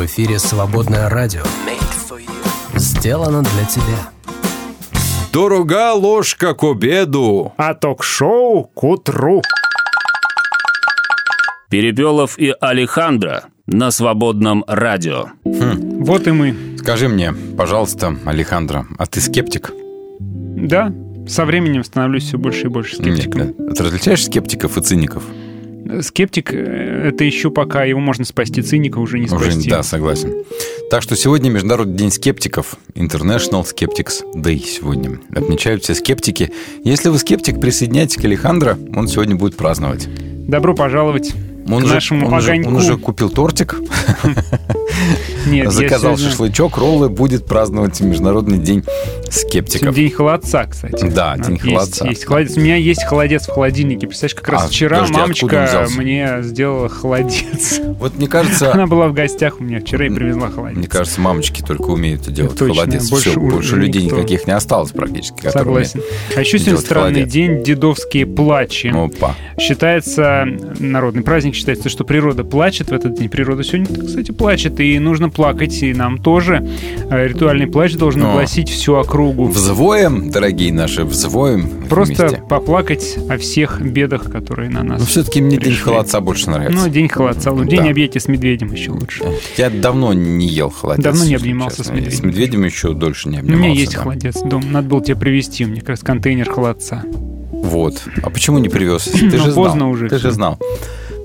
В эфире «Свободное радио». Сделано для тебя. Дорога ложка к обеду. А ток-шоу к утру. Перепелов и Алехандро на свободном радио. Вот и мы. Скажи мне, пожалуйста, Алехандро, а ты скептик? Да, со временем становлюсь все больше и больше скептиком. Нет, ты различаешь скептиков и циников? Скептик э, — это еще пока его можно спасти, циника уже не Уже, спасти. да, согласен. Так что сегодня Международный день скептиков, International Skeptics Day сегодня. Отмечают все скептики. Если вы скептик, присоединяйтесь к Алехандро, он сегодня будет праздновать. Добро пожаловать Он к нашему он, огоньку. он уже купил тортик, Нет, заказал сегодня- шашлычок, роллы, будет праздновать Международный день скептиков. Сегодня день холодца, кстати. Да, день Есть- холодца. Есть, холодец. У меня есть холодец в холодильнике. Представляешь, как раз А, вчера подожди, мамочка мне сделала холодец. Вот мне кажется, Она была в гостях у меня вчера и привезла холодец. Мне кажется, мамочки только умеют это делать. Точно, холодец. больше Все, больше людей никто. никаких не осталось практически. Согласен. А еще сегодня странный холодец. день дедовские плачи. Опа. Считается, народный праздник считается, что природа плачет в этот день. Природа сегодня, кстати, плачет, и нужно плакать, и нам тоже. Э, Ритуальный плач должен О. огласить всю округу. Взвоем, дорогие наши, взвоем Просто вместе. поплакать о всех бедах, которые на нас Но все-таки мне день пришли. холодца больше нравится. Ну, день холодца. лучше. День Да. объятия с медведем еще лучше. Я давно не ел холодец. Давно не обнимался честно. с медведем. С медведем еще дольше не У обнимался. меня есть да. холодец дома. Надо было тебе привезти. У меня как раз контейнер холодца. Вот. А почему не привез? Ты Ну, же знал. поздно уже Ты всё. же знал.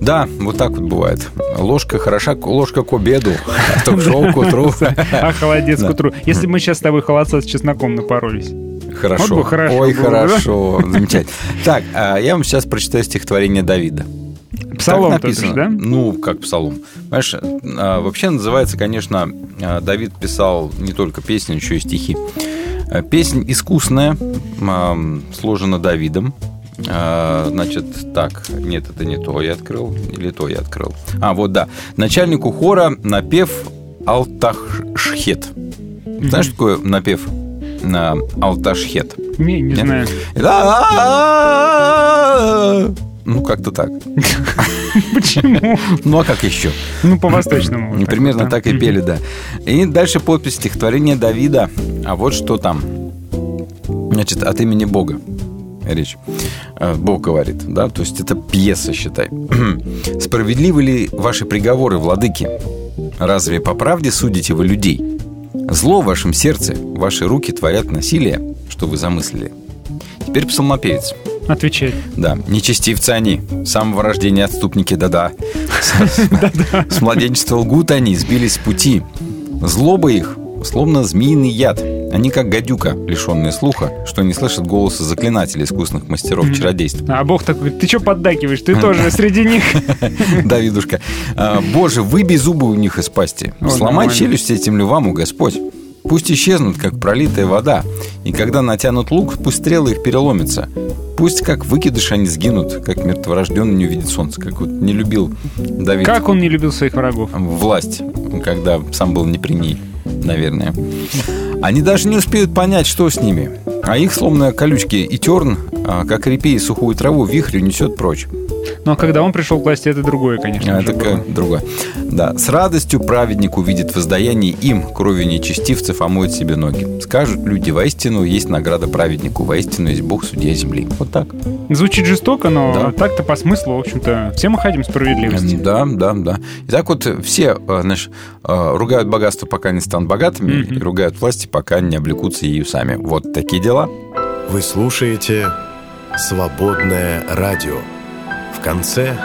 Да, вот так вот бывает. Ложка хороша, ложка к обеду, а то к утру. А холодец к утру. Если мы сейчас с тобой холодца с чесноком напоролись. Хорошо. Вот хорошо Ой, было хорошо. Замечательно. Так, а я вам сейчас прочитаю стихотворение Давида. Псалом Так тот же, написано. да? Ну, как псалом. Понимаешь, а, вообще называется, конечно, а, Давид писал не только песни, еще и стихи. Песнь искусная, сложена Давидом. А, Значит, так, нет, это не то я открыл, или то я открыл. А, вот да. Начальнику хора напев Алташхет. Знаешь, что такое напев на Алташхет? Не, не знаю. Ну, как-то так. Почему? Ну, а как еще? Ну, по-восточному. примерно так и пели, да. И дальше подпись стихотворения Давида. А вот что там. Значит, от имени Бога речь. Э, Бог говорит, да, то есть это пьеса, считай. Справедливы ли ваши приговоры, владыки? Разве по правде судите вы людей? Зло в вашем сердце, ваши руки творят насилие, что вы замыслили. Теперь псалмопевец. Отвечай. Да, нечестивцы они, с самого рождения отступники, да-да. С- С младенчества лгут они, сбились с пути. Злоба их, словно змеиный яд. Они как гадюка, лишенные слуха, что не слышат голоса заклинателей, искусных мастеров чародейства. А Бог такой, ты что поддакиваешь? Ты тоже среди них. Давидушка. А, Боже, выбей зубы у них из пасти. Сломай челюсть этим львам, о Господь. Пусть исчезнут, как пролитая вода. И когда натянут лук, пусть стрелы их переломятся. Пусть как выкидыш они сгинут, как мертворожденный не увидит солнца. Как вот не любил Давид Как он не любил своих врагов? власть, когда сам был не при ней, наверное. Они даже не успеют понять, что с ними. А их, словно колючки и терн, как репей и сухую траву, вихрь несет прочь. Ну, а когда он пришел к власти, это другое, конечно. А, это было. к- другое. Да. С радостью праведник увидит воздаяние им, кровью нечестивцев омоет себе ноги. Скажут люди, воистину есть награда праведнику, воистину есть Бог, судья земли. Вот так. Звучит жестоко, но Да. так-то по смыслу, в общем-то, все мы хотим справедливости. Да, да, да. И так вот все, э, знаешь, э, ругают богатство, пока не станут богатыми, Мгм. и ругают власти, пока не облекутся ею сами. Вот такие дела. Вы слушаете «Свободное радио». В конце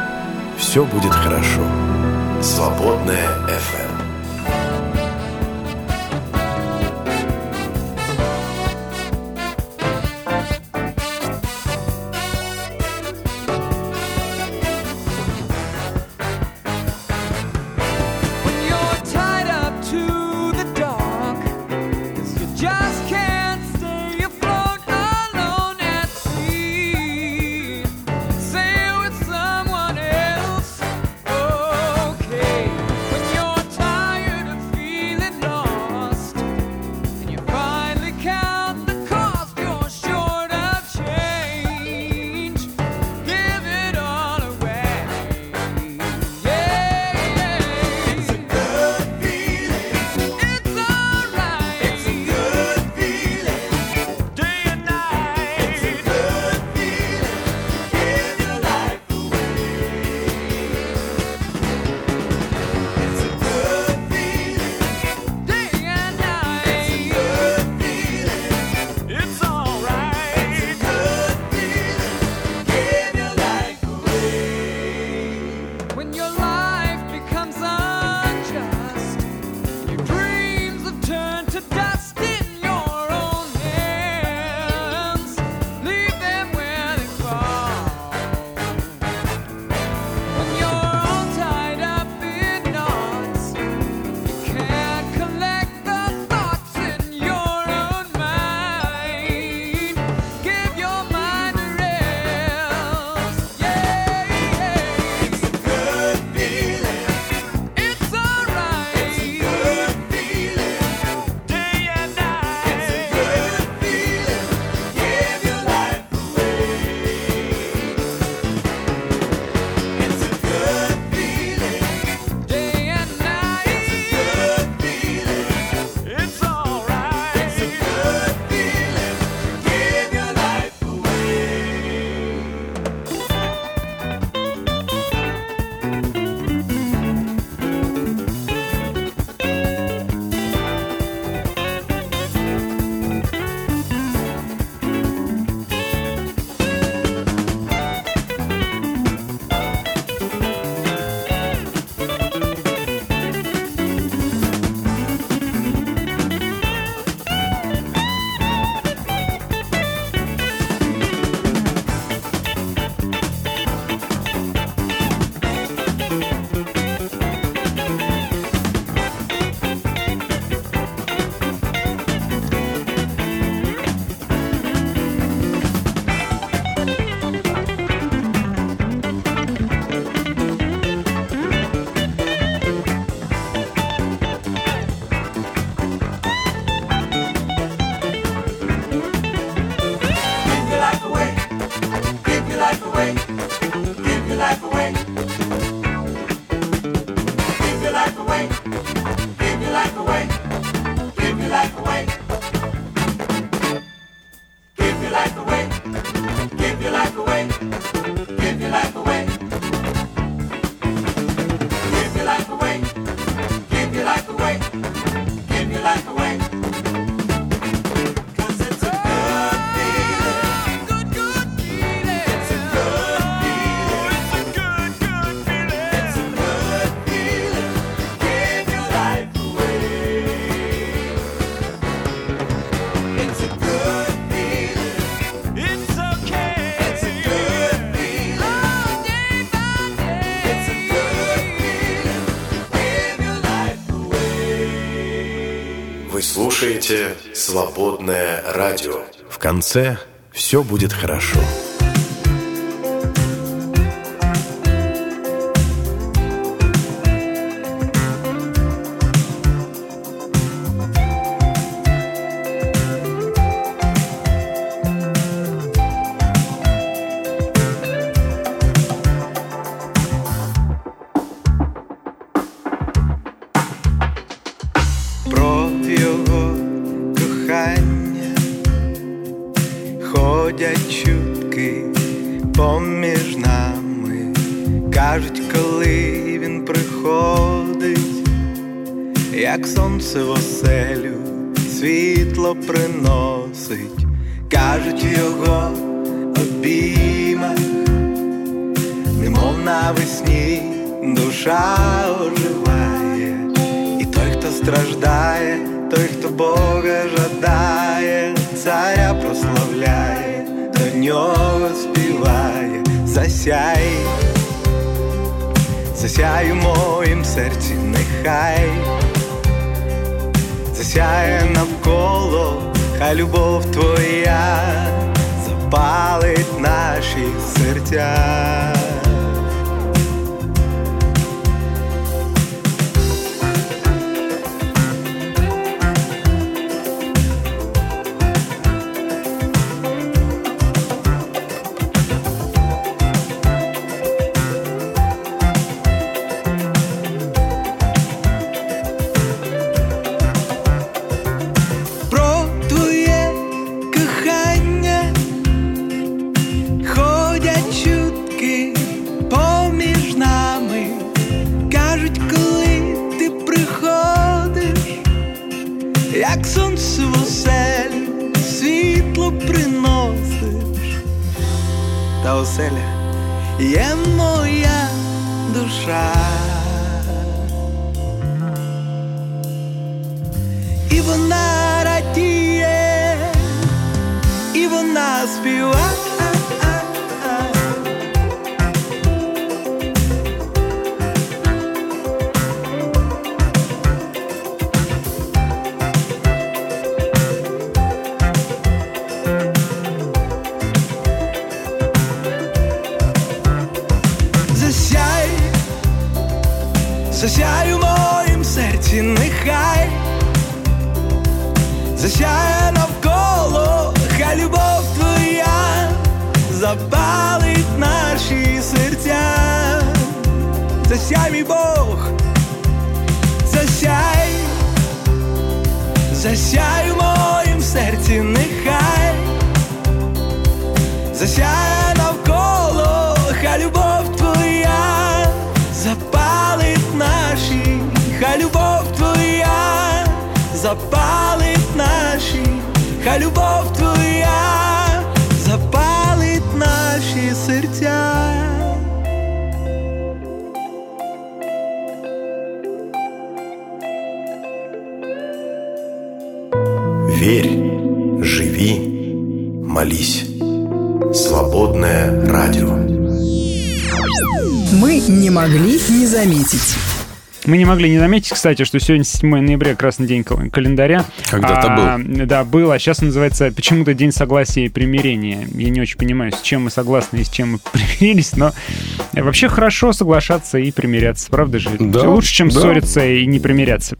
все будет хорошо. «Свободное FM. Слушаете «Свободное радио». В конце все будет хорошо. як сонце в оселю світло приносиш, та оселя є моя душа. І вона радіє, і вона співає. Засяй у моїм серці, нехай. Засяє навколо, хай любов твоя запалить наші серця. Засяй, мій Бог, засяй, засяй у моїм серці, нехай. Засяє запалить наші, хай любов твоя запалить наші серця. Верь, живи, молись. Свободное радио. Мы не могли не заметить. Мы не могли не заметить, кстати, что сегодня 7 ноября, красный день кал- календаря. Когда-то А, Да, был, а сейчас называется почему-то День согласия и примирения. Я не очень понимаю, с чем мы согласны и с чем мы примирились, но вообще хорошо соглашаться и примиряться, правда же? Да, Лучше, чем да. ссориться и не примиряться.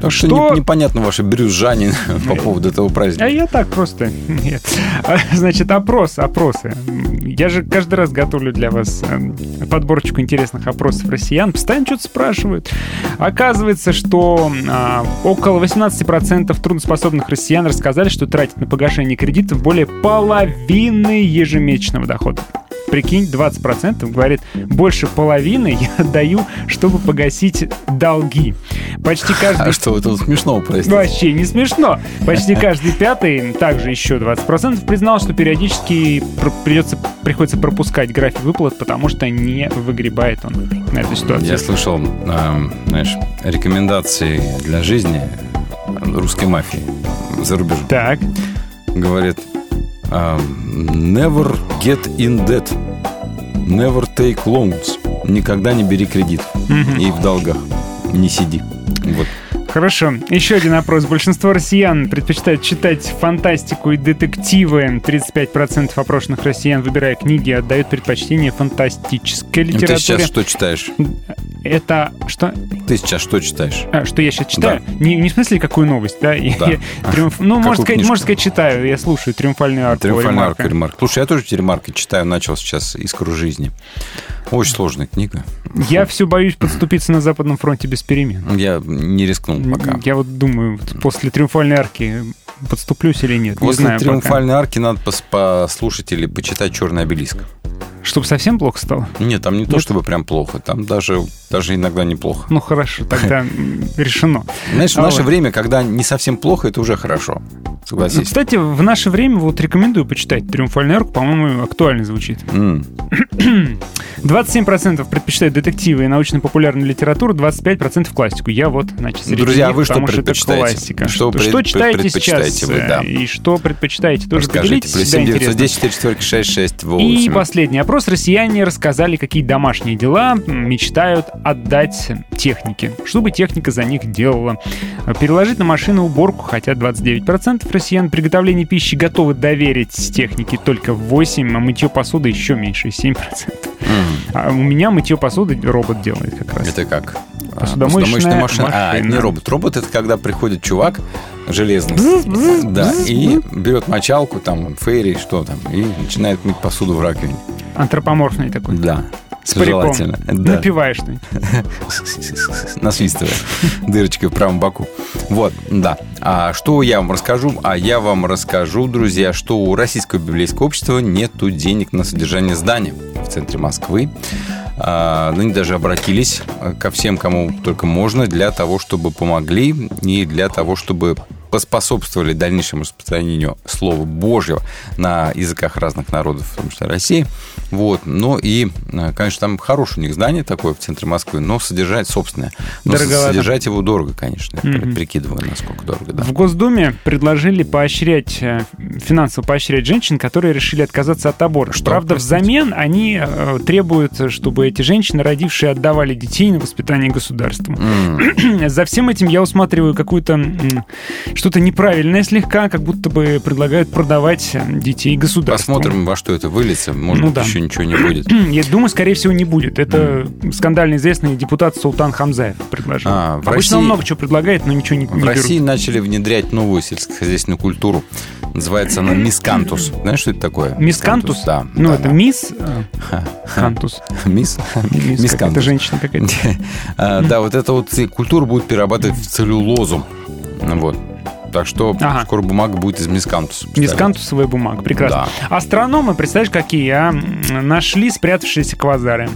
Так что, Что- не- непонятно ваше брюзжание по поводу этого А праздника. я так просто. Нет. А, Значит, опрос, опросы. Я же каждый раз готовлю для вас эм, подборочку интересных опросов россиян. Постоянно что-то спрашивают. Оказывается, что а, около 18% трудоспособных россиян рассказали, что тратят на погашение кредитов более половины ежемесячного дохода. Прикинь, 20% говорит, больше половины я отдаю, чтобы погасить долги. Почти каждый А что вы тут смешного, простите? Вообще не смешно. Почти каждый пятый, также еще 20%, признал, что периодически пр- придется, приходится пропускать график выплат, потому что не выгребает он на эту ситуацию. Я слышал, эм, знаешь, рекомендации для жизни русской мафии за рубежом. Так, Говорит, never get in debt, never take loans. Никогда не бери кредит и в долгах не сиди. Вот. Хорошо. Еще один опрос. Большинство россиян предпочитают читать фантастику и детективы. 35% опрошенных россиян, выбирая книги, отдают предпочтение фантастической Ну, Ты сейчас литературе. что читаешь? Это что? Ты сейчас что читаешь? А, что я сейчас читаю? Не, не в смысле, какую новость, да? Да. я триумф- Ну, можно Какую сказать, можно сказать, читаю. Я слушаю «Триумфальный арк» Триумфальный арк Ремарка. Ремарк. Слушай, я тоже Ремарка читаю, начал сейчас «Искру жизни». Очень сложная книга. Я все боюсь подступиться на Западном фронте без перемен. Я не рискнул пока. Я вот думаю, после «Триумфальной арки» подступлюсь или нет. не После знаю пока. «Триумфальной арки» надо пос- послушать или почитать «Черный обелиск». Чтобы совсем плохо стало? Нет, там не то, чтобы прям плохо. Там даже, даже иногда неплохо. Ну, хорошо, тогда решено. Знаешь, в наше время, когда не совсем плохо, это уже хорошо. Ну, Согласись. Кстати, в наше время вот рекомендую почитать «Триумфальный арк», по-моему, актуально звучит. М. 27% предпочитают детективы и научно-популярную литературу, 25% классику. Я вот, значит, среди Друзья, них, вы что что это предпочитаете? классика. Что пред- что читаете предпочитаете сейчас? вы, да. э, И что предпочитаете? Тоже Расскажите. поделитесь, Плюс всегда 7 интересно. 910 4 четверки 6 6 И 8. последний опрос. Россияне рассказали, какие домашние дела мечтают отдать технике, чтобы техника за них делала. Переложить на машину уборку хотят 29% россиян. Приготовление пищи готовы доверить технике только 8%, а мытье посуды еще меньше, 7%. А у меня мытье посуды робот делает как раз. Это как? А, Посудомоечная машина. А, машина. не робот. Робот это когда приходит чувак железный. Да, и берет мочалку, там, фейри, что там, и начинает мыть посуду в раковине. Антропоморфный такой. Да. С париком. Да. Напиваешь что-нибудь. насвистывая дырочкой в правом боку. Вот, да. А что я вам расскажу? А я вам расскажу, друзья, что у Российского библейского общества нету денег на содержание здания в центре Москвы. А, ну, они даже обратились э, ко всем, кому только можно, для того, чтобы помогли и для того, чтобы поспособствовали дальнейшему распространению Слова Божьего на языках разных народов, в том числе России. Вот. Ну и, э, конечно, там хорошее у них здание такое в центре Москвы, но содержать собственное. Но Дороговато. содержать его дорого, конечно. Я Мгм. прикидываю, насколько дорого, да. В Госдуме предложили поощрять, э, финансово поощрять женщин, которые решили отказаться от аборта. Что, Правда, простите? взамен они э, требуют, чтобы эти женщины, родившие, отдавали детей на воспитание государству. М. За всем этим я усматриваю какую-то что-то неправильное слегка, как будто бы предлагают продавать детей государству. Посмотрим, во что это выльется. Может Ну быть, да. еще ничего не будет. Я думаю, скорее всего, не будет. Это скандально известный депутат Султан Хамзаев предложил. А, Обычно России- он много чего предлагает, но ничего не, не В берут. России начали внедрять новую сельскохозяйственную культуру. Называется она мискантус. Знаешь, что это такое? Мискантус? Да. Ну, да, это да. мисс э, Кантус. Мисс? Мисс, Мисс какая-то Кантус. женщина какая-то. А, Да, вот эта вот культура будет перерабатывать в целлюлозу. Вот. Так что Ага. скоро бумага будет из мискантуса. Мискантусовая бумага, прекрасно. Астрономы, представляешь, какие, а? Нашли спрятавшиеся квазары.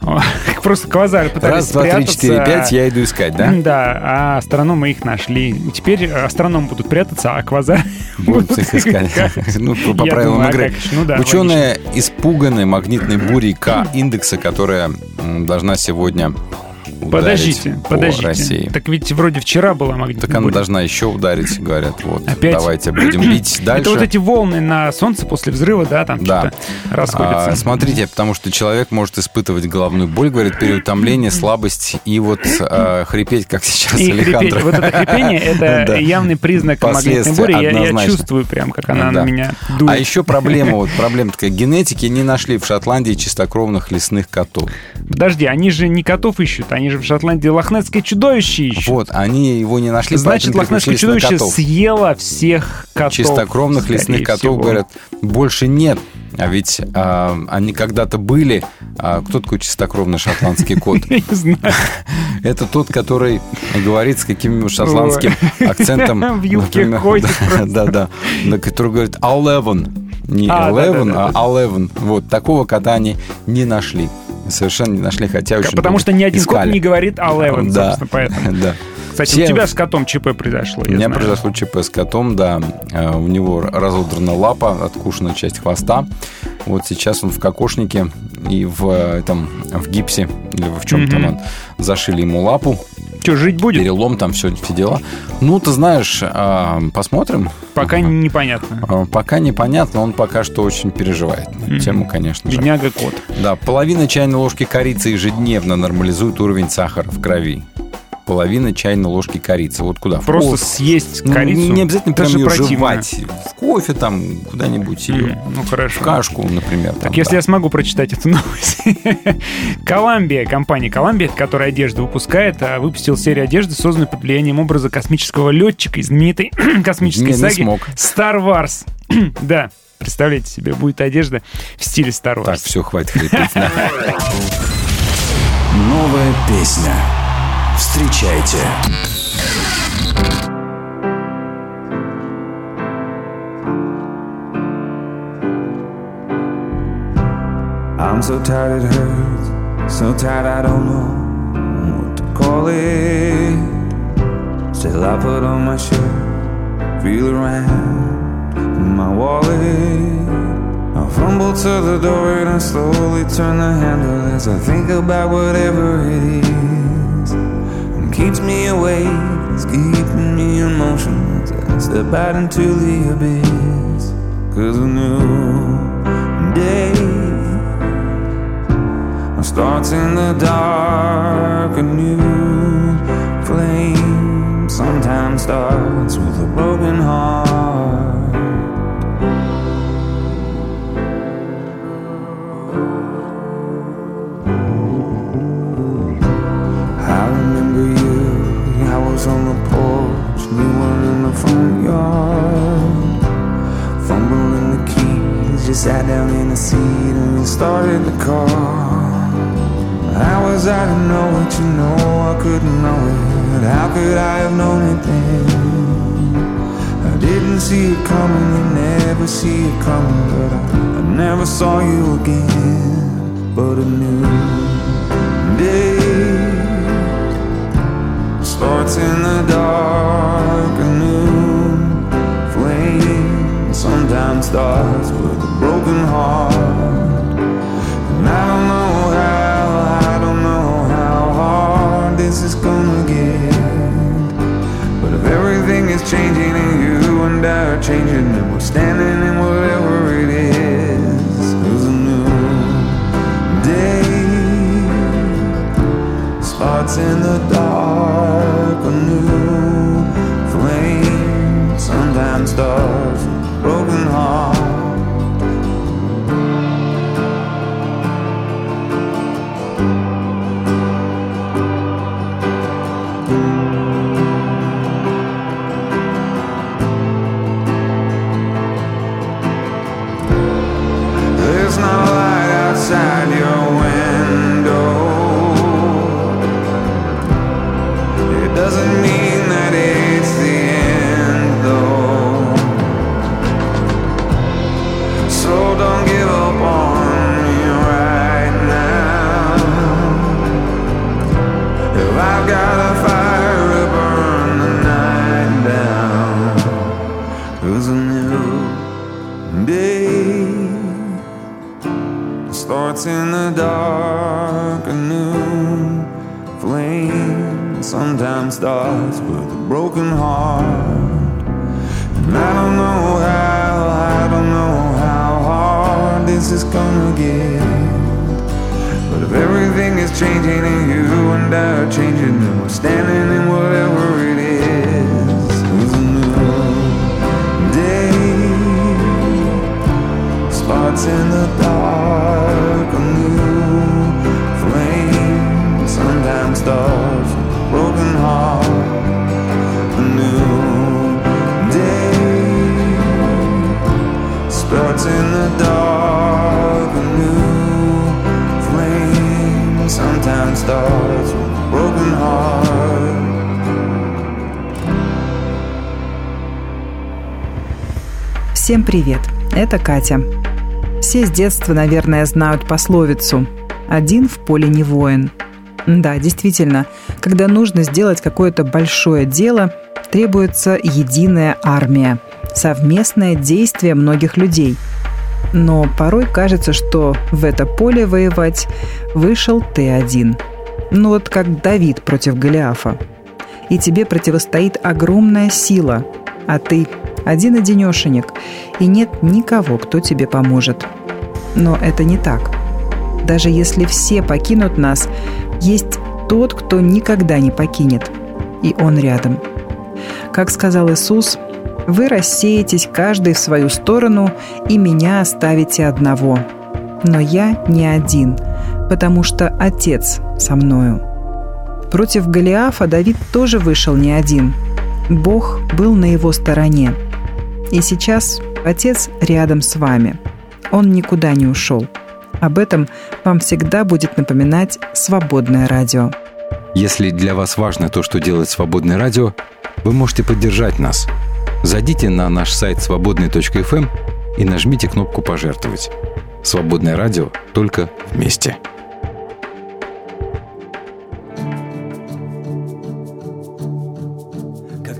Просто квазары пытались Раз, два, три, спрятаться. четыре, пять, я иду искать, да? Да, а астрономы их нашли. Теперь астрономы будут прятаться, а квазары Будут их искать. Ну, по правилам игры. Ну да, Ученые испуганы магнитной бурей К-индекса, которая м, должна сегодня Подождите, по подождите. России. Так ведь вроде вчера была магнитная Так она буря. должна еще ударить, говорят. Вот, Опять? давайте будем бить дальше. Это вот эти волны на солнце после взрыва, да, там Да. что-то расходятся. А, смотрите, потому что человек может испытывать головную боль, говорит, переутомление, слабость и вот а, хрипеть, как сейчас И хрипеть. Алехандро. Вот это хрипение, это Да. явный признак магнитной бури. Я, я чувствую прям, как она Да. на меня дует. А еще проблема, вот проблема такая, генетики не нашли в Шотландии чистокровных лесных котов. Подожди, они же не котов ищут, они же в Шотландии лохнесское чудовище ищут. Вот, они его не нашли, Значит, лохнесское чудовище съело всех котов. Чистокровных лесных котов, всего. говорят, больше нет. А ведь а, они когда-то были. А, кто такой чистокровный шотландский кот? Я не знаю. Это тот, который говорит с каким-нибудь шотландским акцентом. В юбке ходит да, Да, да. Да, Который говорит «eleven». Не А, 11, да-да-да-да. а 11. Вот, такого кода они не нашли. Совершенно не нашли, хотя очень Потому что ни один искали. не говорит Eleven, Да, собственно, поэтому. да. Кстати, Все- у тебя с котом ЧП произошло, У меня знаю. произошло ЧП с котом, да. Э, У него разодрана лапа, откушена часть хвоста. Вот сейчас он в кокошнике и в э, этом в гипсе или в чем там Мгм. он зашили ему лапу, Что, жить будет? перелом там все, все дела. Ну, ты знаешь, а, посмотрим. Пока непонятно. Пока непонятно, он пока что очень переживает на Мгм. тему, конечно же. Бедняга кот. Да, половина чайной ложки корицы ежедневно нормализует уровень сахара в крови. Половина чайной ложки корицы. Вот куда? Просто кофе. съесть Ну, корицу. не обязательно прям ее жевать. В кофе там куда-нибудь. М, Ну, хорошо. В кашку, например. Так, там, если да. я смогу прочитать эту новость. Коламбия, компания Коламбия, которая одежду выпускает, а, выпустила серию одежды, созданную под влиянием образа космического летчика из знаменитой космической Не, не саги смог. Star Wars. да, представляете себе, будет одежда в стиле Star Wars. Так, все, хватит хрипеть. Новая песня. Встречайте. I'm so tired it hurts, so tired I don't know what to call it. Still I put on my shirt, feel around in my wallet. I fumble to the door and I slowly turn the handle as I think about whatever it is. Keeps me awake, it's keeping me in motion I step out into the abyss. Cause a new day starts in the dark, a new flame sometimes starts with a broken heart. Was on the porch, you were in the front yard. Fumbling the keys, just sat down in the seat and started the car. How was I to know what you know? I couldn't know it. How could I have known it then? I didn't see it coming, you never see it coming, but I, I never saw you again. But a new day starts in the dark, a new flame sometimes starts with a broken heart. And I don't know how, I don't know how hard this is gonna get. But if everything is changing and you and I are changing, then we're standing in whatever it is. There's a new day starts in the dark, changing and you and I are changing, then we're standing starts with a broken heart. Всем привет! Это Катя. Все с детства, наверное, знают пословицу «один в поле не воин». Да, действительно, когда нужно сделать какое-то большое дело, требуется единая армия, совместное действие многих людей. Но порой кажется, что в это поле воевать вышел ты один. Ну вот как Давид против Голиафа. И тебе противостоит огромная сила, а ты один-одинешенек, и нет никого, кто тебе поможет. Но это не так. Даже если все покинут нас, есть тот, кто никогда не покинет. И он рядом. Как сказал Иисус, вы рассеетесь каждый в свою сторону и меня оставите одного. Но я не один, потому что Отец со мною. Против Голиафа Давид тоже вышел не один. Бог был на его стороне. И сейчас Отец рядом с вами. Он никуда не ушел. Об этом вам всегда будет напоминать «Свободное радио». Если для вас важно то, что делает «Свободное радио», вы можете поддержать нас. Зайдите на наш сайт свободный.фм и нажмите кнопку «Пожертвовать». «Свободное радио» только вместе.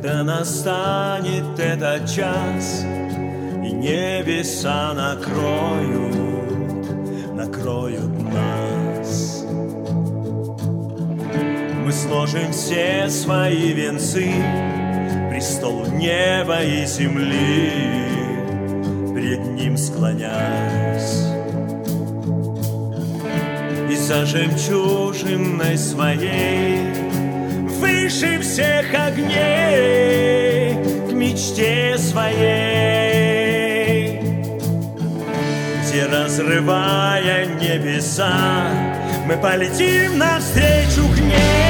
Когда настанет этот час И небеса накроют, накроют нас. Мы сложим все свои венцы Престолу неба и земли. Пред ним склонясь. И за жемчужиной своей выше всех огней к мечте своей, где разрывая небеса, мы полетим навстречу к ней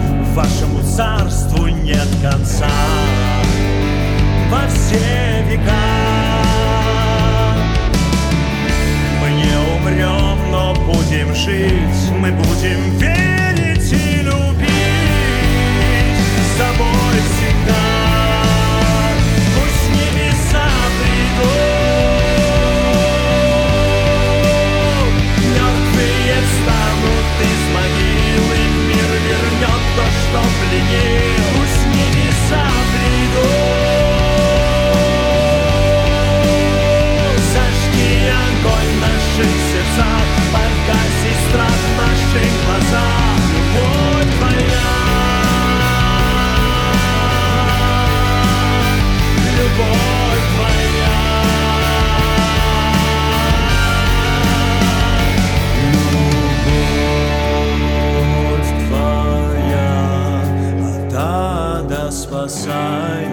вашему царству нет конца. Во все века мы не умрем, но будем жить, мы будем верить что пленил. side.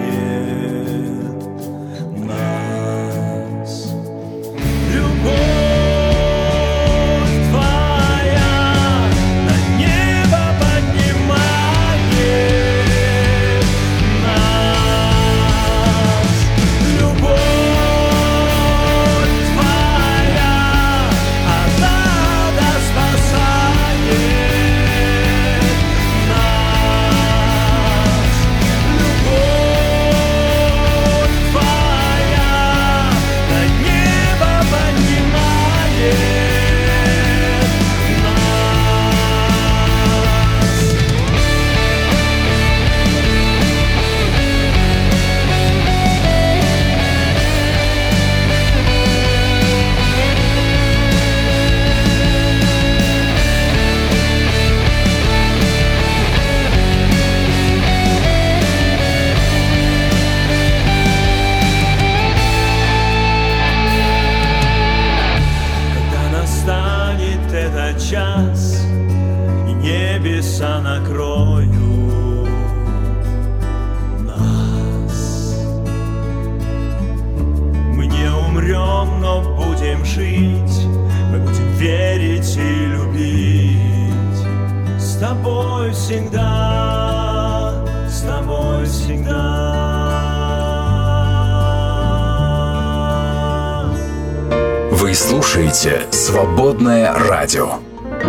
Радио».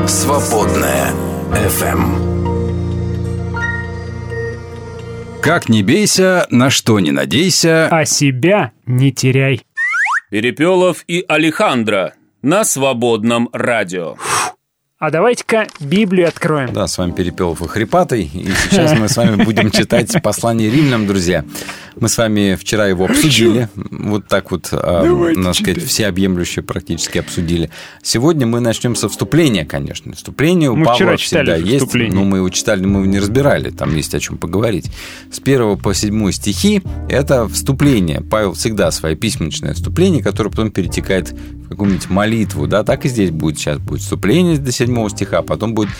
«Свободное FM. Как не бейся, на что не надейся. А себя не теряй. Перепелов и Алехандро на свободном радио. А давайте-ка Библию откроем. Да, с вами Перепелов и Хрипатый. И сейчас мы с вами будем читать послание римлянам, друзья. Мы с вами вчера его обсудили. Вот так вот, а, надо сказать, всеобъемлюще практически обсудили. Сегодня мы начнем со вступления, конечно. Вступление у Мы Павла всегда есть. вступление. Но мы его читали, мы его не разбирали. Там есть о чем поговорить. С 1 по 7 стихи – это вступление. Павел всегда свое письменное вступление, которое потом перетекает в какую-нибудь молитву. Да, так и здесь будет. Сейчас будет вступление до 7 стиха, а потом будет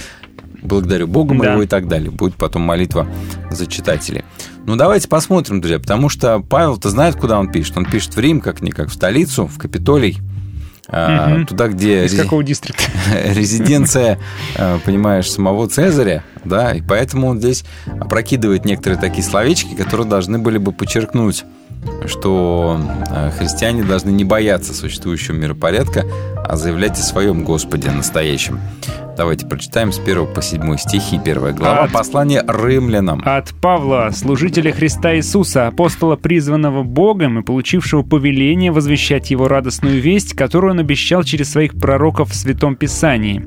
благодарю Бога моего Да. и так далее. Будет потом молитва за читателей. Ну, давайте посмотрим, друзья, потому что Павел-то знает, куда он пишет. Он пишет в Рим, как не как в столицу, в Капитолий, а, Мгм. туда, где Из рези- какого дистрикта? резиденция, э, понимаешь, самого Цезаря, да, и поэтому он здесь опрокидывает некоторые такие словечки, которые должны были бы подчеркнуть, что э, христиане должны не бояться существующего миропорядка, а заявлять о своем Господе настоящем. Давайте прочитаем с 1 по 7 стихи, первая глава, От- послание римлянам. От Павла, служителя Христа Иисуса, апостола, призванного Богом и получившего повеление возвещать Его радостную весть, которую он обещал через своих пророков в Святом Писании.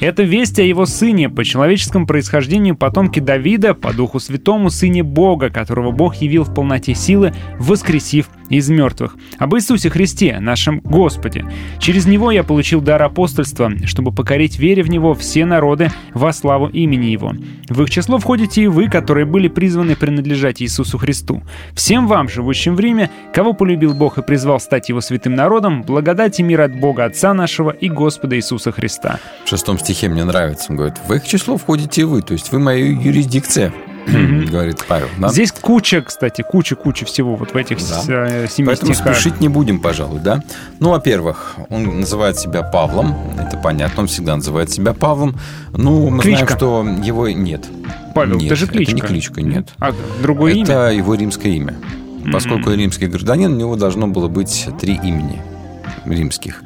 Это весть о Его Сыне, по человеческому происхождению потомке Давида, по Духу Святому, Сыне Бога, которого Бог явил в полноте силы, воскресив из мертвых. Об Иисусе Христе, нашем Господе. Через Него я получил дар апостольства, чтобы покорить вере в Него все народы во славу имени Его. В их число входите и вы, которые были призваны принадлежать Иисусу Христу. Всем вам, живущим в Риме, кого полюбил Бог и призвал стать Его святым народом, благодать и мир от Бога Отца нашего и Господа Иисуса Христа. В шестом стихе мне нравится. Он говорит, в их число входите и вы, то есть вы моя юрисдикция, говорит Павел. да? Здесь куча, кстати, куча-куча всего вот в этих Да. э, семи Поэтому стихах. спешить не будем, пожалуй, да? Ну, во-первых, он называет себя Павлом, это понятно, он всегда называет себя Павлом. Ну, мы Кличка. знаем, что его нет. Павел, нет, это же кличка. Это не кличка, нет. А другое имя? это его римское имя. Поскольку римский гражданин, у него должно было быть три имени римских.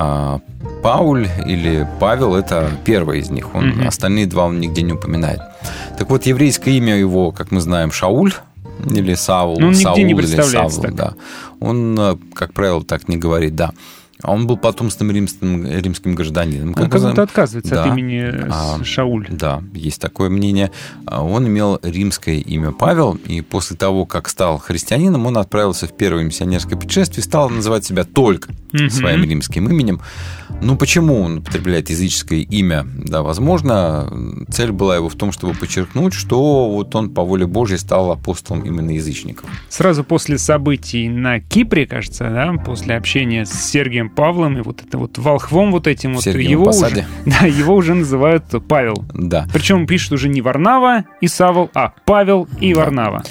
А Пауль или Павел – это первый из них. Он, Мгм. Остальные два он нигде не упоминает. Так вот, еврейское имя его, как мы знаем, Шауль или Саул. Ну, он нигде Саул не или представляется Савл, так. да. Он, э, как правило, так не говорит, да. А Он был потомственным римским, римским гражданином. Он как мы знаем. будто отказывается от Да. имени э, А, Шауль. Да, есть такое мнение. А, Он имел римское имя Павел, и после того, как стал христианином, он отправился в первое миссионерское путешествие и стал называть себя только Мгм. своим римским именем. Ну, почему он употребляет языческое имя? Да, возможно, цель была его в том, чтобы подчеркнуть, что вот он по воле Божьей стал апостолом именно язычников. Сразу после событий на Кипре, кажется, да, после общения с Сергием Павлом и вот это вот волхвом вот этим вот, Сергием его Посаде. уже, да, его уже называют Павел. Да. Причем пишут уже не Варнава и Савол, а Павел и Варнава.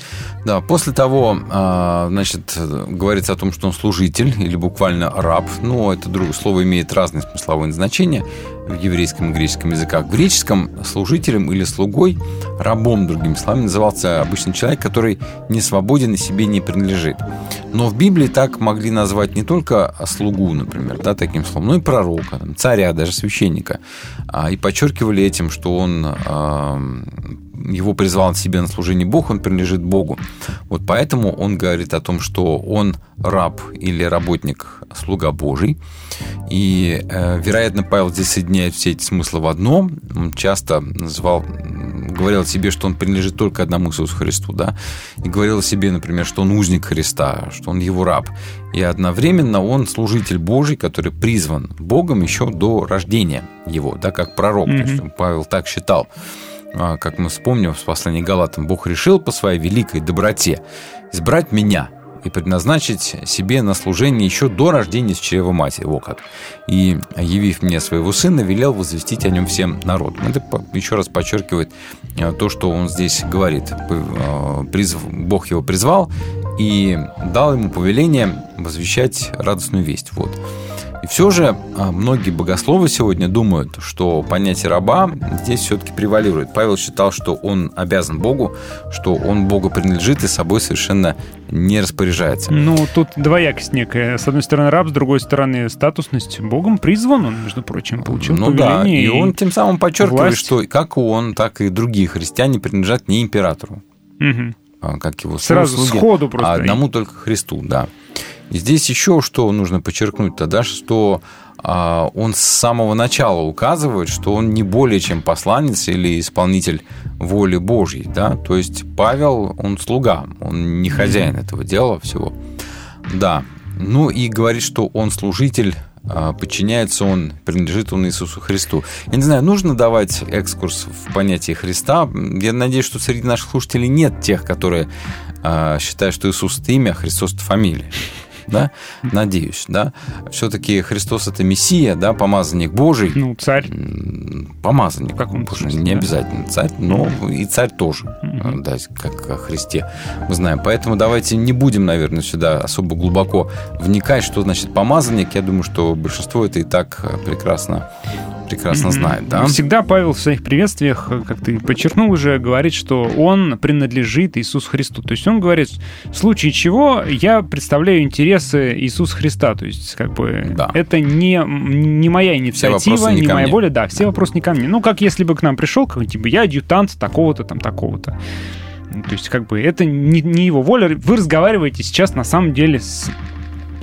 Да, после того, а, значит, говорится о том, что он служитель или буквально раб. Ну, это другое слово имеет разные смысловые значения в еврейском и греческом языках. В греческом служителем или слугой, рабом, другими словами, назывался обычный человек, который не свободен и себе не принадлежит. Но в Библии так могли назвать не только слугу, например, да, таким словом, но и пророка, там, царя, даже священника. А, И подчеркивали этим, что он его призвал себе на служение Бог, он принадлежит Богу. Вот поэтому он говорит о том, что он раб или работник, слуга Божий. И, э, вероятно, Павел здесь соединяет все эти смыслы в одно. Он часто называл, говорил себе, что он принадлежит только одному Иисусу Христу, да, и говорил о себе, например, что он узник Христа, что он его раб. И одновременно он служитель Божий, который призван Богом еще до рождения его, да, как пророк. То есть Павел так считал. А, как мы вспомним в послании Галатам, Бог решил по своей великой доброте избрать меня и предназначить себе на служение еще до рождения с чрева матери. Во как. И, явив мне своего сына, велел возвестить о нем всем народам. Это еще раз подчеркивает э, то, что он здесь говорит. Э, Бог его призвал и дал ему повеление возвещать радостную весть. Вот. И все же а, многие богословы сегодня думают, что понятие раба здесь все-таки превалирует. Павел считал, что он обязан Богу, что он Богу принадлежит и собой совершенно не распоряжается. Ну, тут двоякость некая. С одной стороны раб, с другой стороны статусность. Богом призван он, между прочим, получил Ну да, повеление. и он тем самым подчеркивает, власть. что как он, так и другие христиане принадлежат не императору, а, как его Сразу слуги, сходу просто. а одному только Христу, да. Здесь еще что нужно подчеркнуть тогда, что а, он с самого начала указывает, что он не более чем посланец или исполнитель воли Божьей, да, то есть Павел, он слуга, он не хозяин этого дела всего, да, ну и говорит, что он служитель а, подчиняется он, принадлежит он Иисусу Христу. Я не знаю, нужно давать экскурс в понятие Христа. Я надеюсь, что среди наших слушателей нет тех, которые а, считают, что Иисус это имя, а Христос это фамилия. Да? Надеюсь, да. Все-таки Христос это Мессия, да, помазанник Божий. Ну, царь. Помазанник. В каком-то Божий. смысле, Не да. обязательно царь, но и царь тоже, да, как о Христе мы знаем. Поэтому давайте не будем, наверное, сюда особо глубоко вникать, что значит помазанник. Я думаю, что большинство это и так э, прекрасно, прекрасно знает, да. Всегда Павел в своих приветствиях, как ты подчеркнул уже, говорит, что он принадлежит Иисусу Христу. То есть он говорит, в случае чего я представляю интересы Иисуса Христа. То есть как бы это не, не моя инициатива, не не моя мне. воля. Да, все вопросы не ко мне. Ну, как если бы к нам пришел какой-нибудь, типа, я адъютант такого-то там, такого-то. Ну, То есть, как бы, это не, не его воля. Вы разговариваете сейчас, на самом деле, с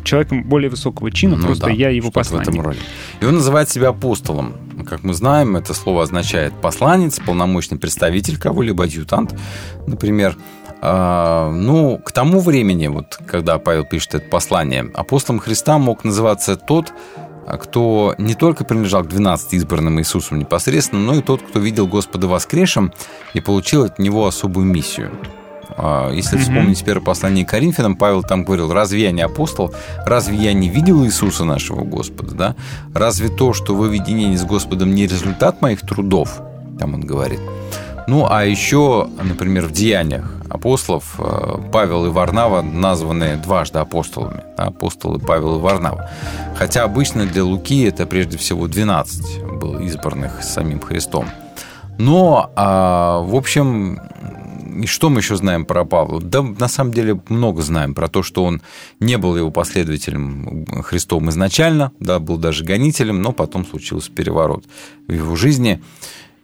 человеком более высокого чина, Ну просто да, я его что-то в посланник. этом роде. И он называет себя апостолом. Как мы знаем, это слово означает посланец, полномочный представитель кого-либо, адъютант, например. А, ну, к тому времени, вот, когда Павел пишет это послание, апостолом Христа мог называться тот, кто не только принадлежал к 12 избранным Иисусом непосредственно, но и тот, кто видел Господа воскресшим и получил от него особую миссию. А, Если Мгм. вспомнить первое послание к Коринфянам, Павел там говорил, разве я не апостол, разве я не видел Иисуса нашего Господа, да? Разве то, что вы в единении с Господом, не результат моих трудов? Там он говорит. Ну, а еще, например, в деяниях апостолов э, Павел и Варнава названы дважды апостолами. да, Апостолы Павел и Варнава. Хотя обычно для Луки это прежде всего 12 было избранных самим Христом. Но, а, в общем, и что мы еще знаем про Павла? Да, на самом деле, много знаем про то, что он не был его последователем Христом изначально, да, был даже гонителем, но потом случился переворот в его жизни.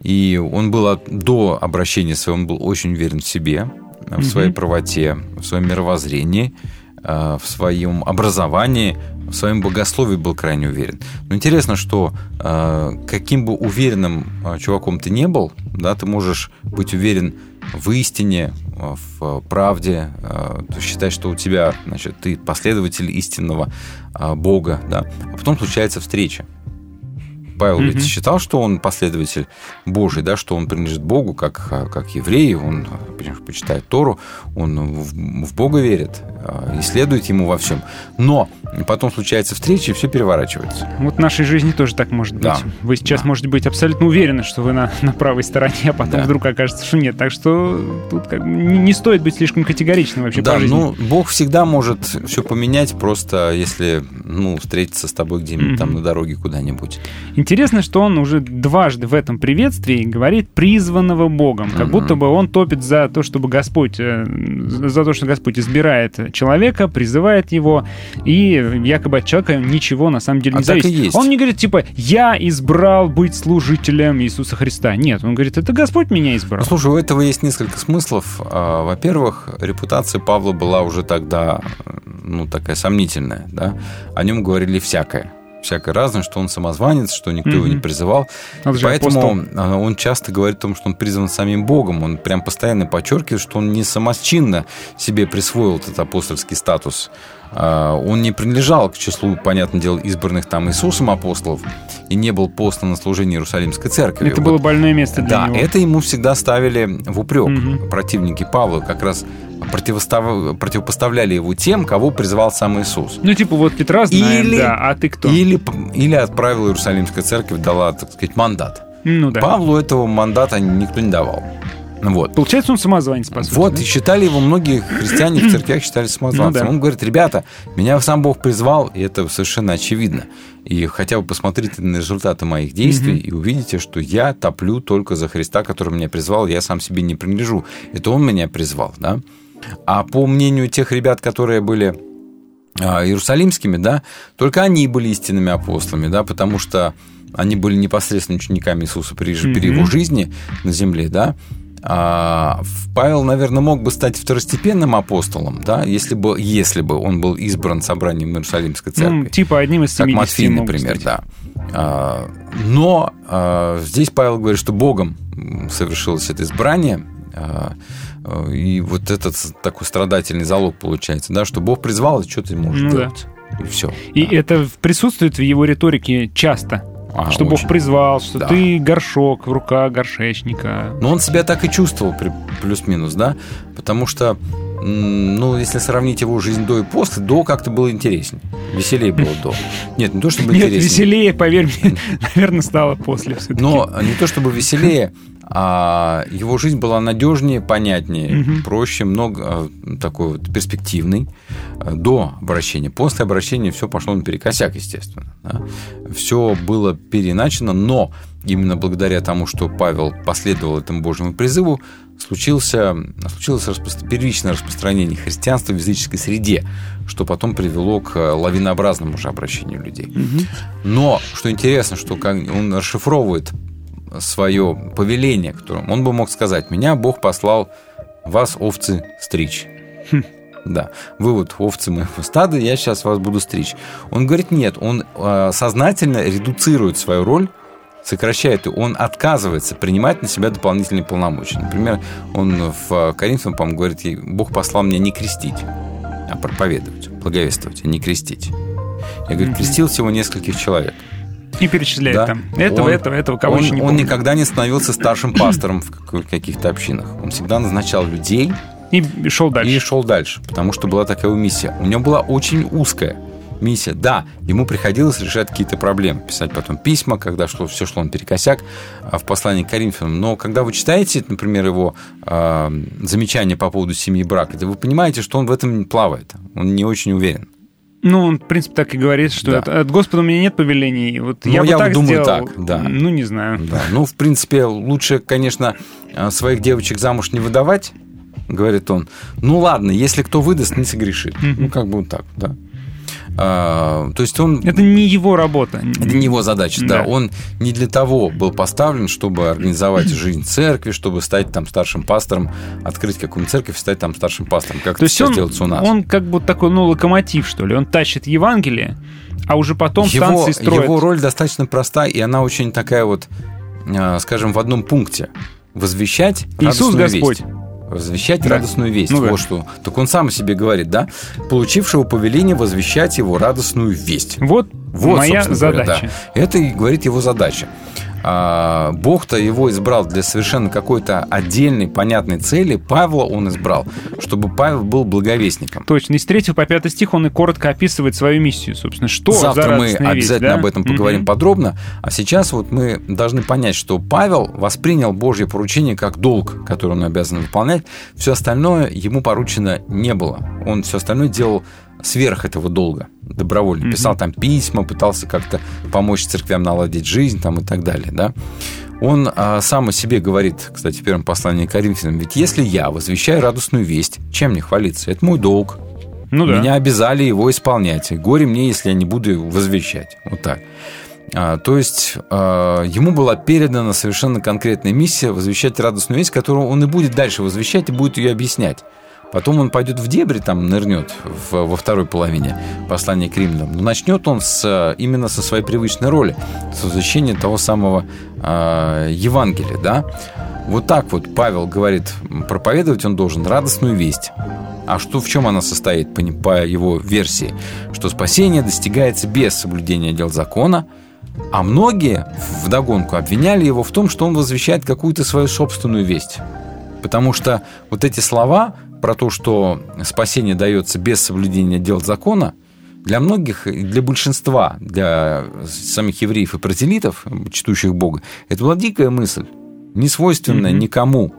И он был от- до обращения своего, он был очень уверен в себе, в своей правоте, в своем мировоззрении, э, в своем образовании, в своем богословии был крайне уверен. Но интересно, что э, каким бы уверенным э, чуваком ты не был, да, ты можешь быть уверен в истине, э, в правде, э, то считать, что у тебя, значит, ты последователь истинного э, Бога, да, а потом случается встреча. Павел ведь Мгм. считал, что он последователь Божий, да, что он принадлежит Богу, как, как еврей, он э, почитает Тору, он в, в Бога верит, э, и следует ему во всем. Но потом случается встреча, и все переворачивается. Вот в нашей жизни тоже так может быть. Да. Вы сейчас можете быть абсолютно уверены, что вы на, на правой стороне, а потом Да. вдруг окажется, что нет. Так что тут как бы не, стоит быть слишком категоричным вообще Да, по жизни. ну, Бог всегда может все поменять, просто если, ну, встретиться с тобой где-нибудь там Мгм. на дороге куда-нибудь. Интересно, что он уже дважды в этом приветствии говорит призванного Богом, как Мгм. будто бы он топит за то, чтобы Господь, э, за то, что Господь избирает человека, призывает его, и якобы от человека ничего на самом деле не А так и зависит. есть. Он не говорит, типа, я избрал быть служителем Иисуса Христа. Нет, он говорит, это Господь меня избрал. Ну, слушай, у этого есть несколько смыслов. А, Во-первых, репутация Павла была уже тогда, ну, такая сомнительная, да. О нем говорили всякое. Всякое разное, что он самозванец, что никто его Мгм. не призывал. Же Поэтому апостол. а, он часто говорит о том, что он призван самим Богом. Он прям постоянно подчеркивает, что он не самосчинно себе присвоил этот апостольский статус. А, Он не принадлежал к числу, понятное дело, избранных там Иисусом апостолов и не был послан на служение Иерусалимской церкви. Это Вот было больное место для да, него. это ему всегда ставили в упрек. Противники Павла как раз противостав- противопоставляли его тем, кого призывал сам Иисус. Ну, типа, вот Петра знаем, Или- да, а ты кто? Или, или отправила Иерусалимская церковь, дала, так сказать, мандат. Ну да. Павлу этого мандата никто не давал. Вот. Получается, он самозванец, по сути. Вот, да? и считали его многие христиане в церквях считали самозванцем. Ну да. Он говорит, ребята, меня сам Бог призвал, и это совершенно очевидно. И хотя бы посмотрите на результаты моих действий и увидите, что я топлю только за Христа, который меня призвал, я сам себе не принадлежу. Это Он меня призвал, да? А по мнению тех ребят, которые были а, иерусалимскими, да, только они были истинными апостолами, да, потому что они были непосредственно учениками Иисуса при, при Мгм. его жизни на земле, да. А, Павел, наверное, мог бы стать второстепенным апостолом, да, если бы, если бы он был избран собранием Иерусалимской церкви. Ну, типа одним из Как 70 Матфей, мог бы например, стать. да. А, Но а, здесь Павел говорит, что Богом совершилось это избрание. а, И вот этот такой страдательный залог получается, да, что Бог призвал, и что ты можешь Ну да. делать? И все. И это в- присутствует в его риторике часто. А, что Бог очень. призвал, что Да. ты горшок в руках горшечника. Но он себя так и чувствовал, плюс-минус, да, потому что, ну, если сравнить его жизнь до и после, до как-то было интереснее. Веселее было до. Нет, не то чтобы Нет, интереснее. веселее, поверь мне, наверное, стало после все-таки. Но не то чтобы веселее, а его жизнь была надежнее, понятнее, Мгм. проще, много э, такой вот перспективный до обращения. После обращения все пошло наперекосяк, естественно. Все было переначено, но именно благодаря тому, что Павел последовал этому Божьему призыву, случился, случилось распро- первичное распространение христианства в языческой среде, что потом привело к э, лавинообразному же обращению людей. Но, что интересно, что как он расшифровывает свое повеление, которым он бы мог сказать, меня Бог послал вас, овцы, стричь. Да, вы вот овцы моего стада, я сейчас вас буду стричь. Он говорит, нет, он э, сознательно редуцирует свою роль, сокращает он отказывается принимать на себя дополнительные полномочия. Например, он в Коринфянам, по-моему, говорит, ей, Бог послал меня не крестить, а проповедовать, благовествовать, а не крестить. Я говорю, крестил всего нескольких человек. И перечисляет Да. там этого, Он- этого, этого, кого он, еще не он помню. никогда не становился старшим пастором в каких-то общинах. Он всегда назначал людей И шел дальше. и шел дальше, потому что была такая миссия. У него была очень узкая миссия. Да, ему приходилось решать какие-то проблемы, писать потом письма, когда шло, все шло наперекосяк а, в послании к Коринфянам. Но когда вы читаете, например, его а, замечания по поводу семьи и брака, то вы понимаете, что он в этом плавает. Он не очень уверен. Ну, он, в принципе, так и говорит, что Да. от, от Господа у меня нет повелений. Вот Ну, я, я бы так думаю, сделал. так, да. Ну, не знаю. Да. Ну, в принципе, лучше, конечно, а, своих девочек замуж не выдавать, говорит он. Ну, ладно, если кто выдаст, не согрешит. Ну, как бы вот так, да. А, то есть он... Это не его работа. Это не его задача, да. Да. Он не для того был поставлен, чтобы организовать жизнь церкви, чтобы стать там старшим пастором, открыть какую-нибудь церковь, стать там старшим пастором, как То это сейчас он, делается у нас. он как бы такой, ну, локомотив, что ли. Он тащит Евангелие, а уже потом его, станции строят. его роль достаточно проста, и она очень такая вот, а, скажем, в одном пункте. Возвещать Иисус Господь. весть. Возвещать Да. радостную весть. Ну да. вот что. Так он сам о себе говорит, да? Получившего повеление возвещать его радостную весть. Вот, Вот, моя задача. да. Это и говорит его задача. А, Бог-то его избрал для совершенно какой-то отдельной, понятной цели. Павла он избрал, чтобы Павел был благовестником. Точно. И с 3 по 5 стих он и коротко описывает свою миссию, собственно. Что за Завтра мы весть, обязательно да? об этом поговорим Мгм. подробно. А сейчас вот мы должны понять, что Павел воспринял Божье поручение как долг, который он обязан выполнять. Все остальное ему поручено не было. Он все остальное делал сверх этого долга, добровольно. Мгм. Писал там письма, пытался как-то помочь церквям наладить жизнь там и так далее. Да? Он а, сам о себе говорит, кстати, в первом послании к Коринфянам, ведь если я возвещаю радостную весть, чем мне хвалиться? Это мой долг. Ну да. Меня обязали его исполнять. Горе мне, если я не буду возвещать. Вот так. А, то есть а, ему была передана совершенно конкретная миссия возвещать радостную весть, которую он и будет дальше возвещать и будет ее объяснять. Потом он пойдет в дебри, там нырнет в- во второй половине послания к римлянам. Но начнет он с, именно со своей привычной роли, с возвещения того самого а, Евангелия. Да? Вот так вот Павел говорит, проповедовать он должен радостную весть. А что в чем она состоит, по, по его версии? Что спасение достигается без соблюдения дел закона, а многие вдогонку обвиняли его в том, что он возвещает какую-то свою собственную весть. Потому что вот эти слова про то, что спасение дается без соблюдения дел закона, для многих, для большинства, для самих евреев и протелитов, чтущих Бога, это была дикая мысль, не свойственная никому.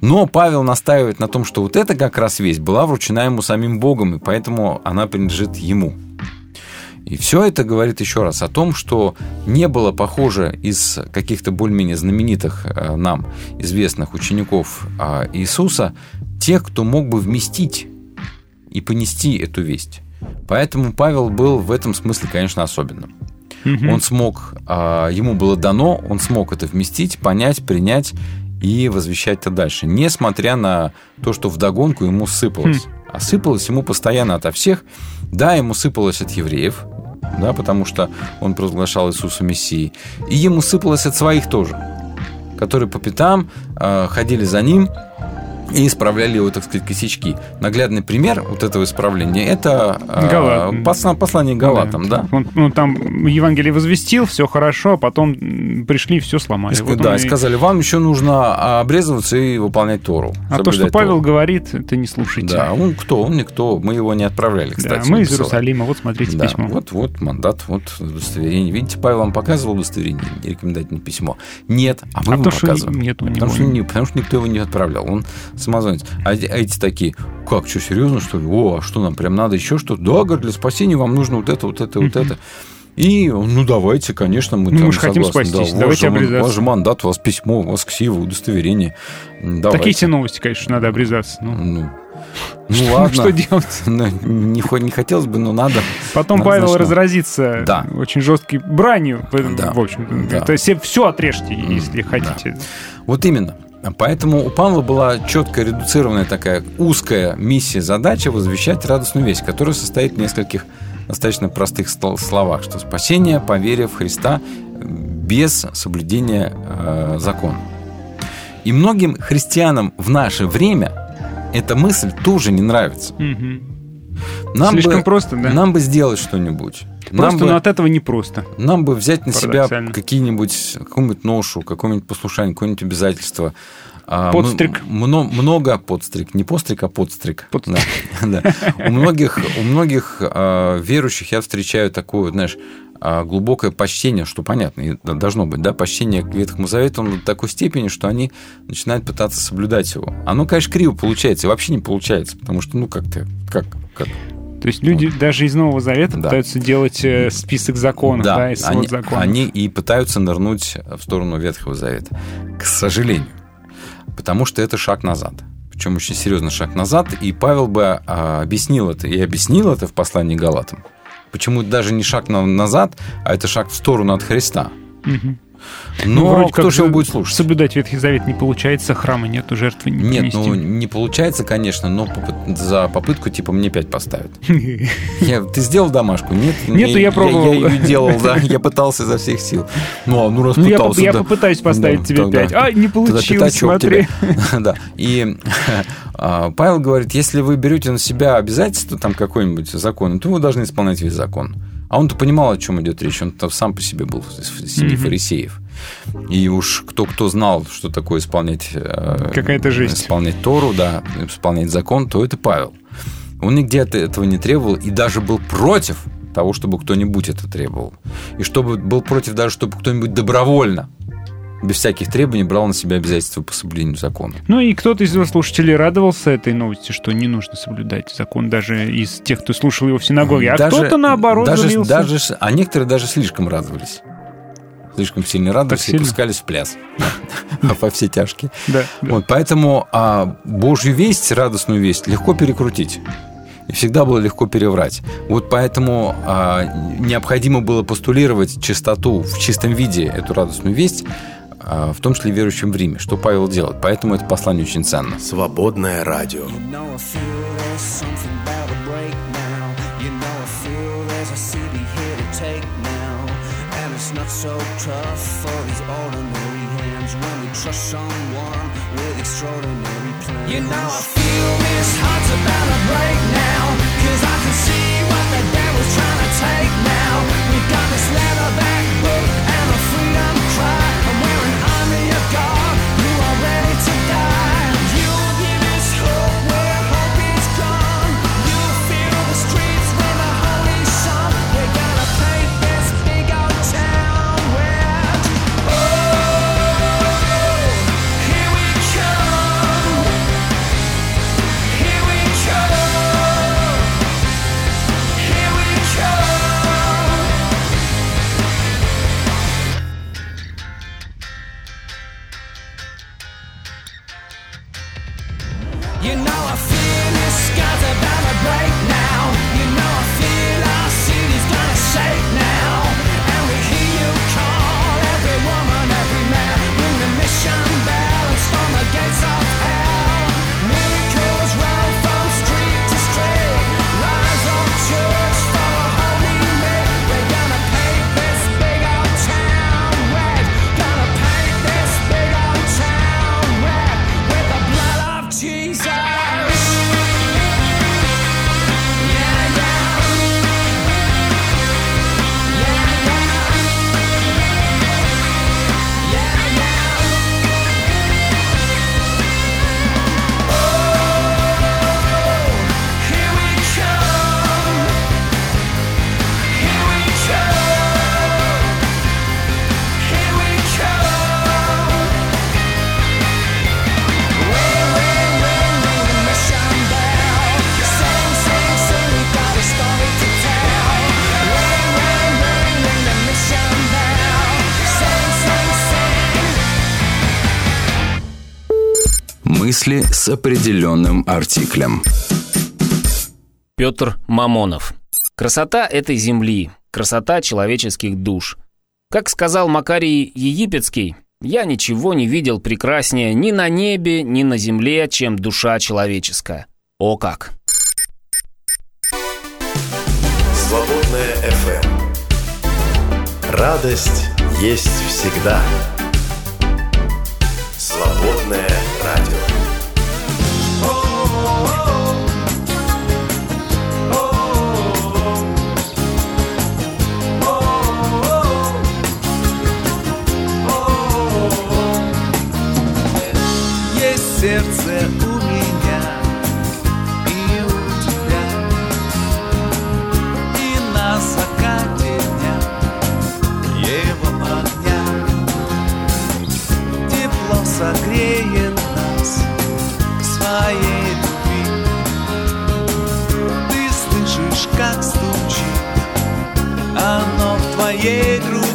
Но Павел настаивает на том, что вот эта как раз весть была вручена ему самим Богом, и поэтому она принадлежит ему. И все это говорит еще раз о том, что не было похоже из каких-то более-менее знаменитых э, нам известных учеников э, Иисуса тех, кто мог бы вместить и понести эту весть. Поэтому Павел был в этом смысле, конечно, особенным. Мгм. Он смог, а, ему было дано, он смог это вместить, понять, принять и возвещать это дальше, несмотря на то, что вдогонку ему сыпалось. Хм. А сыпалось ему постоянно ото всех. Да, ему сыпалось от евреев, да, потому что он провозглашал Иисуса Мессией. И ему сыпалось от своих тоже, которые по пятам э, ходили за ним и исправляли его, так сказать, косячки. Наглядный пример вот этого исправления – это э, Галат. посла- послание Галатам, да. Он, ну, там Евангелие возвестил, все хорошо, а потом пришли все сломали. И Вот да, и сказали, вам еще нужно обрезываться и выполнять Тору. А то, что соблюдать Павел Тору». говорит, это не слушайте. Да, он кто? Он никто. Мы его не отправляли, Да, кстати. мы не из. Иерусалима, вот смотрите Да, письмо. вот, вот мандат, вот удостоверение. Видите, Павел вам показывал удостоверение, рекомендательное письмо. Нет, а мы А вам показываем. нет потому, него. что, не, потому что никто его не отправлял. Он самозванец. А эти- а эти такие, как, что, серьезно, что ли? О, а что нам, прям надо еще что-то? Да, говорит, для спасения вам нужно вот это, вот это, вот это. И, ну, давайте, конечно, мы, Ну, там мы же хотим согласны. спастись, Да, давайте У обрезаться. вас же мандат, у вас письмо, у вас ксива, удостоверение. Давайте. Такие все новости, конечно, надо обрезаться. Ну, Ну, ну ладно. что делать? Ну, не, не хотелось бы, но надо. Потом Надо, Павел значит, разразится Да. очень жесткой бранью. Да. В общем, Да. то есть все отрежьте, если хотите. Вот именно. Поэтому у Павла была четко редуцированная такая узкая миссия, задача возвещать радостную весть, которая состоит в нескольких достаточно простых словах, что спасение по вере в Христа без соблюдения э, закона. И многим христианам в наше время эта мысль тоже не нравится. Мгм. Нам Слишком бы, просто, да? Нам бы сделать что-нибудь. Нам Просто, бы- но от этого не просто. нам бы взять на себя какие-нибудь, какую-нибудь ношу, какое-нибудь послушание, какое-нибудь обязательство. А, Подстриг. мно- много подстриг. Не постриг, а подстриг. Да, да. У многих, у многих а, верующих я встречаю такое, знаешь, а, глубокое почтение, что понятно, и должно быть, да, почтение к Ветхому Завету до такой степени, что они начинают пытаться соблюдать его. Оно, конечно, криво получается, вообще не получается, потому что, ну, как-то, как, как, То есть люди даже из Нового Завета пытаются делать э, список законов, да, и свод они, законов. они и пытаются нырнуть в сторону Ветхого Завета. К сожалению. Потому что это шаг назад. Причем очень серьезный шаг назад. И Павел бы а, объяснил это, и объяснил это в послании Галатам. Почему даже не шаг на- назад, а это шаг в сторону от Христа. Мгм. Но Ну, вроде кто как же его будет слушать? Соблюдать Ветхий Завет не получается, храма нету, жертвы не Нет, ну принести. не получается, конечно, но за попытку типа мне 5 поставят. Я- ты сделал домашку? Нет? Нету, я пробовал. Я, ее делал, да. Я пытался изо всех сил. Ну, а ну раз Ну, я пытался, я да. попытаюсь поставить тебе тогда- пять. А, не получилось, смотри. Да. И а, Павел говорит, если вы берете на себя обязательство там какой-нибудь закон, то вы должны исполнять весь закон. А он-то понимал, о чем идет речь. Он там сам по себе был семьи Мгм. фарисеев. И уж кто-кто знал, что такое исполнять... э, Какая-то жесть. Исполнять Тору, да, исполнять закон, то это Павел. Он нигде этого не требовал и даже был против того, чтобы кто-нибудь это требовал. И чтобы был против даже, чтобы кто-нибудь добровольно, без всяких требований, брал на себя обязательства по соблюдению закона. Ну и кто-то из слушателей радовался этой новости, что не нужно соблюдать закон даже из тех, кто слушал его в синагоге. А Даже- кто-то наоборот даже, злился. даже, а некоторые даже слишком радовались. Слишком сильно радовались сильно? и пускались в пляс во все тяжкие. Да, Вот, поэтому а, Божью весть, радостную весть, легко перекрутить. И всегда было легко переврать. Вот поэтому а, необходимо было постулировать чистоту в чистом виде, эту радостную весть, в том числе верующим в Риме, что Павел делает. Поэтому это послание очень ценно. Свободное радио. so tough for these ordinary hands when we trust someone with extraordinary plans. You know You know I feel Мысли с определенным артиклем. Петр Мамонов. Красота этой земли, красота человеческих душ. Как сказал Макарий Египетский, я ничего не видел прекраснее ни на небе, ни на земле, чем душа человеческая. О как! Свободная FM. Радость есть всегда. Свободное сердце у меня и у тебя. И на закате дня его огня. Тепло согреет нас своей любви. Ты слышишь, как стучит оно в твоей груди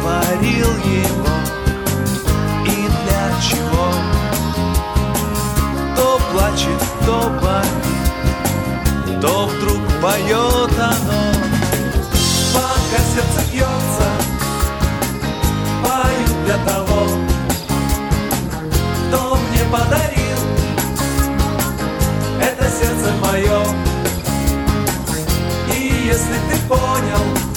сотворил его и для чего? То плачет, то болит, то вдруг поет оно. Пока сердце бьется, пою для того, кто мне подарил это сердце мое. И если ты понял,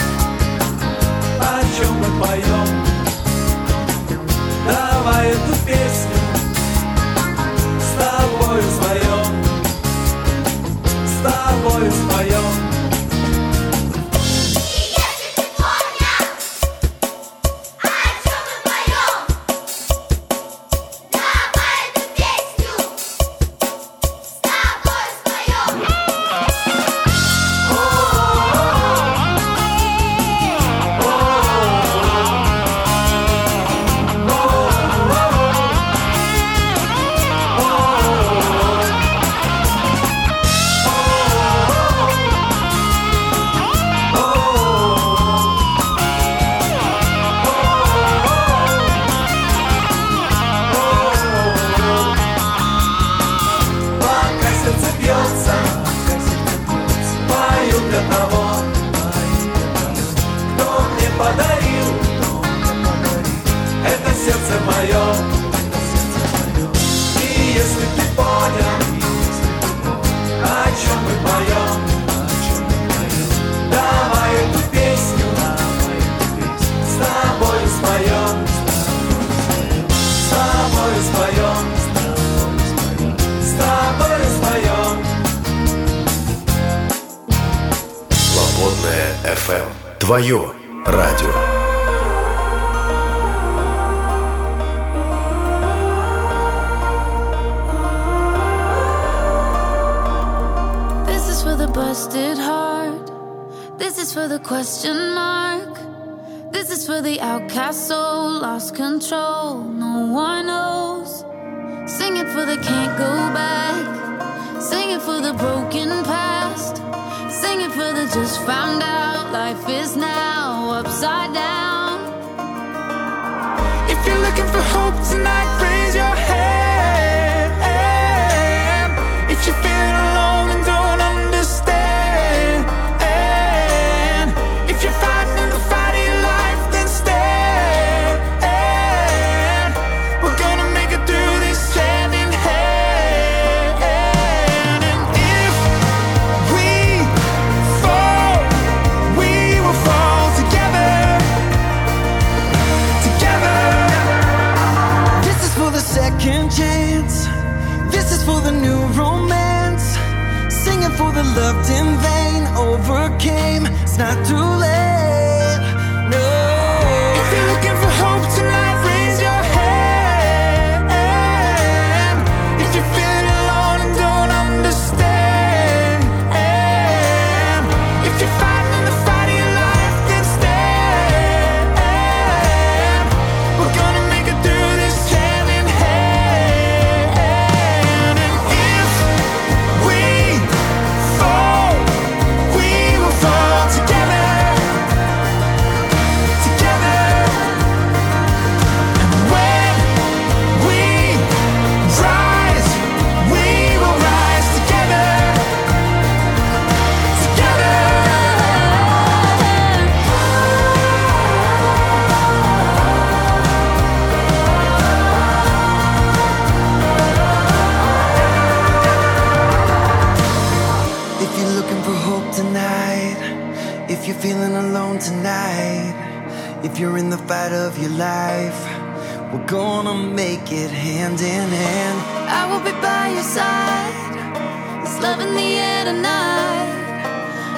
We're gonna make it hand in hand. I will be by your side. It's love in the air tonight.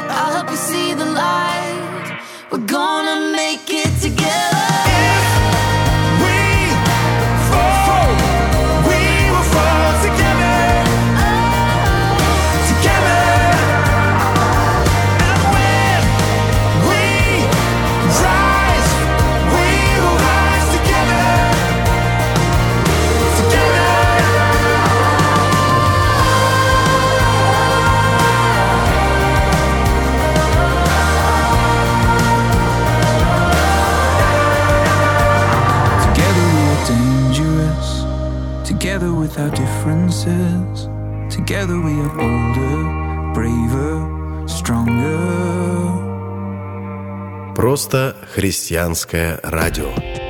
I'll help you see the light. differences. Together we are bolder, braver, stronger. Просто христианское радио.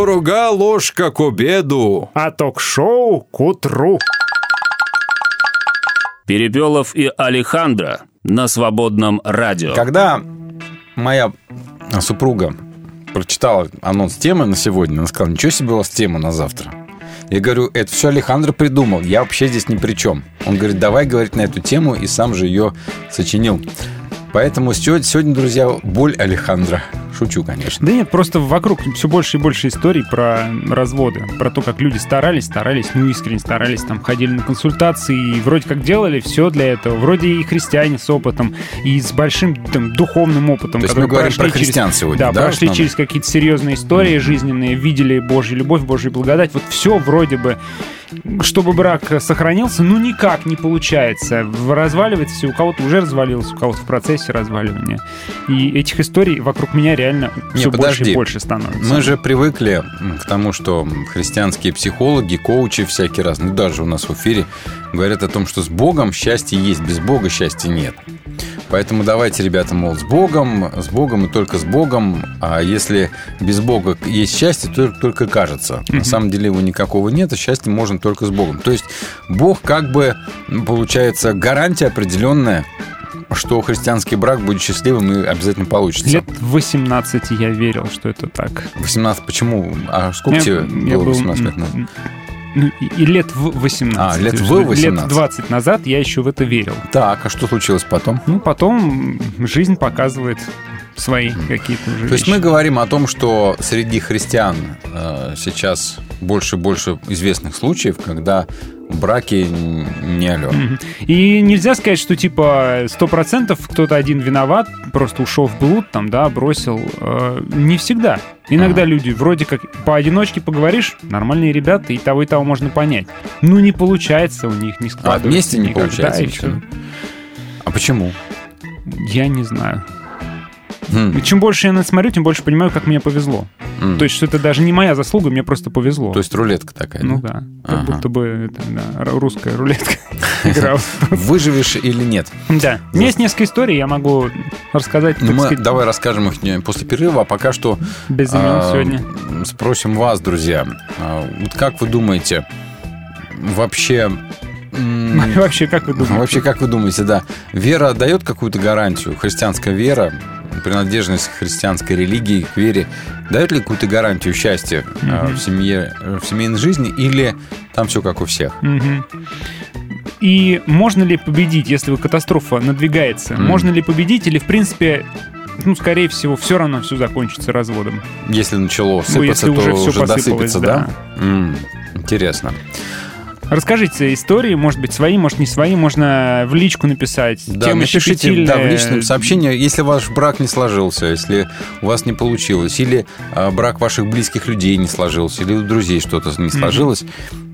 Дорога ложка к обеду. А ток-шоу к утру. Перепелов и Алехандро на свободном радио. Когда моя супруга прочитала анонс темы на сегодня, она сказала, ничего себе у вас тема на завтра. Я говорю, это все Алехандро придумал, я вообще здесь ни при чем. Он говорит, давай говорить на эту тему, и сам же ее сочинил. Поэтому сегодня, друзья, боль Алехандро. Шучу, конечно. Да нет, просто вокруг все больше и больше историй про разводы, про то, как люди старались, старались, ну искренне старались, там ходили на консультации и вроде как делали все для этого. Вроде и христиане с опытом, и с большим там, духовным опытом. То есть мы говорим про прошли через- христиан сегодня, Да, да, прошли основном? через какие-то серьезные истории жизненные, видели Божью любовь, Божью благодать. Вот все вроде бы чтобы брак сохранился, ну никак не получается. Разваливается у кого-то уже развалился, у кого-то в процессе разваливания. И этих историй вокруг меня реально Не, все больше подожди. и больше становится. Мы же привыкли к тому, что христианские психологи, коучи всякие разные, ну, даже у нас в эфире, говорят о том, что с Богом счастье есть, без Бога счастья нет. Поэтому давайте, ребята, мол, с Богом, с Богом и только с Богом. А если без Бога есть счастье, то только кажется. На самом деле его никакого нет, а счастье можно только с Богом. То есть Бог как бы, получается, гарантия определенная, что христианский брак будет счастливым и обязательно получится. Лет 18 я верил, что это так. 18, почему? А сколько Я- тебе я было был, 18 лет назад? Ну, и, лет в 18. А, лет в есть 18. Лет 20 назад я еще в это верил. Так, а что случилось потом? Ну, потом жизнь показывает свои какие-то уже То есть мы говорим о том, что среди христиан э, сейчас больше и больше известных случаев, когда браки не алё. И нельзя сказать, что типа 100% кто-то один виноват, просто ушел в блуд, там, да, бросил. Э, не всегда. Иногда люди вроде как поодиночке поговоришь, нормальные ребята, и того и того можно понять. Ну, не получается у них, не А складывается. вместе не никак. получается Да. А почему? Я не знаю. Хм. И Чем больше я на это смотрю, тем больше понимаю, как мне повезло. М. То есть, что это даже не моя заслуга, мне просто повезло. То есть рулетка такая. Ну да? да. Как Ага. будто бы это, да, русская рулетка. Выживешь или нет? Да. У меня есть несколько историй, я могу рассказать, Ну, мы давай расскажем их после перерыва, а пока что без имен а, сегодня. спросим вас, друзья, а, вот как вы думаете, вообще... Вообще, как вы думаете? Вообще, как вы думаете, да, вера дает какую-то гарантию, христианская вера, принадлежность к христианской религии, к вере, дает ли какую-то гарантию счастья Мгм. в семье, э, в семейной жизни, или там все как у всех? Мгм. И можно ли победить, если катастрофа надвигается? Мгм. Можно ли победить или, в принципе, ну, скорее всего, все равно все закончится разводом? Если начало Ну, сыпаться, если то уже уже, всё посыпалось, досыпется, да? М, Интересно. Расскажите истории, может быть, свои, может, не свои, можно в личку написать. Да, Темы напишите щепетильные. да, в личном сообщении, если ваш брак не сложился, если у вас не получилось, или а, брак ваших близких людей не сложился, или у друзей что-то не сложилось.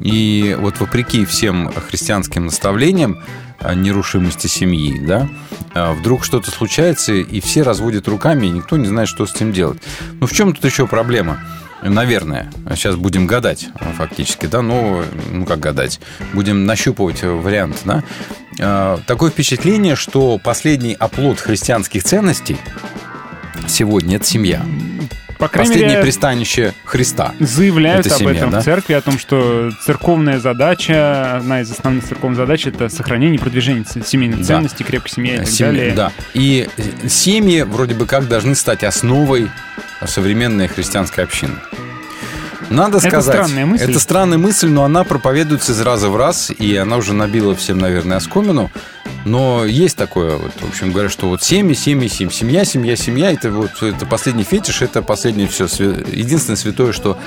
И вот вопреки всем христианским наставлениям нерушимости семьи, да, а, вдруг что-то случается, и все разводят руками, и никто не знает, что с этим делать. Ну, в чем тут еще проблема? Наверное. Сейчас будем гадать, фактически, да, ну, ну как гадать, будем нащупывать вариант, да. А, Такое впечатление, что последний оплот христианских ценностей сегодня – это семья. По Последнее мере, пристанище Христа. заявляют Это об семья, этом да? в церкви, о том, что церковная задача, одна из основных церковных задач, это сохранение и продвижение семейных Да. ценностей, крепкой семьи и так Семьи, далее. да. И э, семьи вроде бы как должны стать основой современной христианской общины. Надо Это сказать, странная мысль. это странная мысль, но она проповедуется из раза в раз, и она уже набила всем, наверное, оскомину. Но есть такое, вот, в общем, говорят, что вот семьи, семьи, семьи, семья, семья, семья, это вот это последний фетиш, это последнее все, единственное святое, что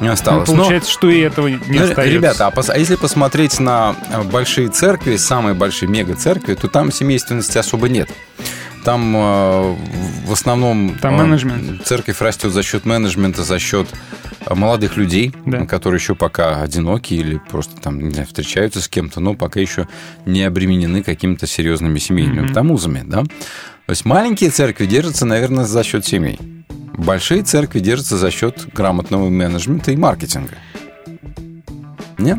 не Ну, осталось. Но- получается, что и этого не ну, остается. Ребята, а, пос- а если посмотреть на э, большие церкви, самые большие мега-церкви, то там семейственности особо нет. Там э, в основном Там э, менеджмент. церковь растет за счет менеджмента, за счет э, молодых людей, Да. которые еще пока одиноки или просто там не знаю, встречаются с кем-то, но пока еще не обременены какими-то серьезными семейными Мгм. там узами, да. То есть маленькие церкви держатся, наверное, за счет семей. Большие церкви держатся за счет грамотного менеджмента и маркетинга. Нет?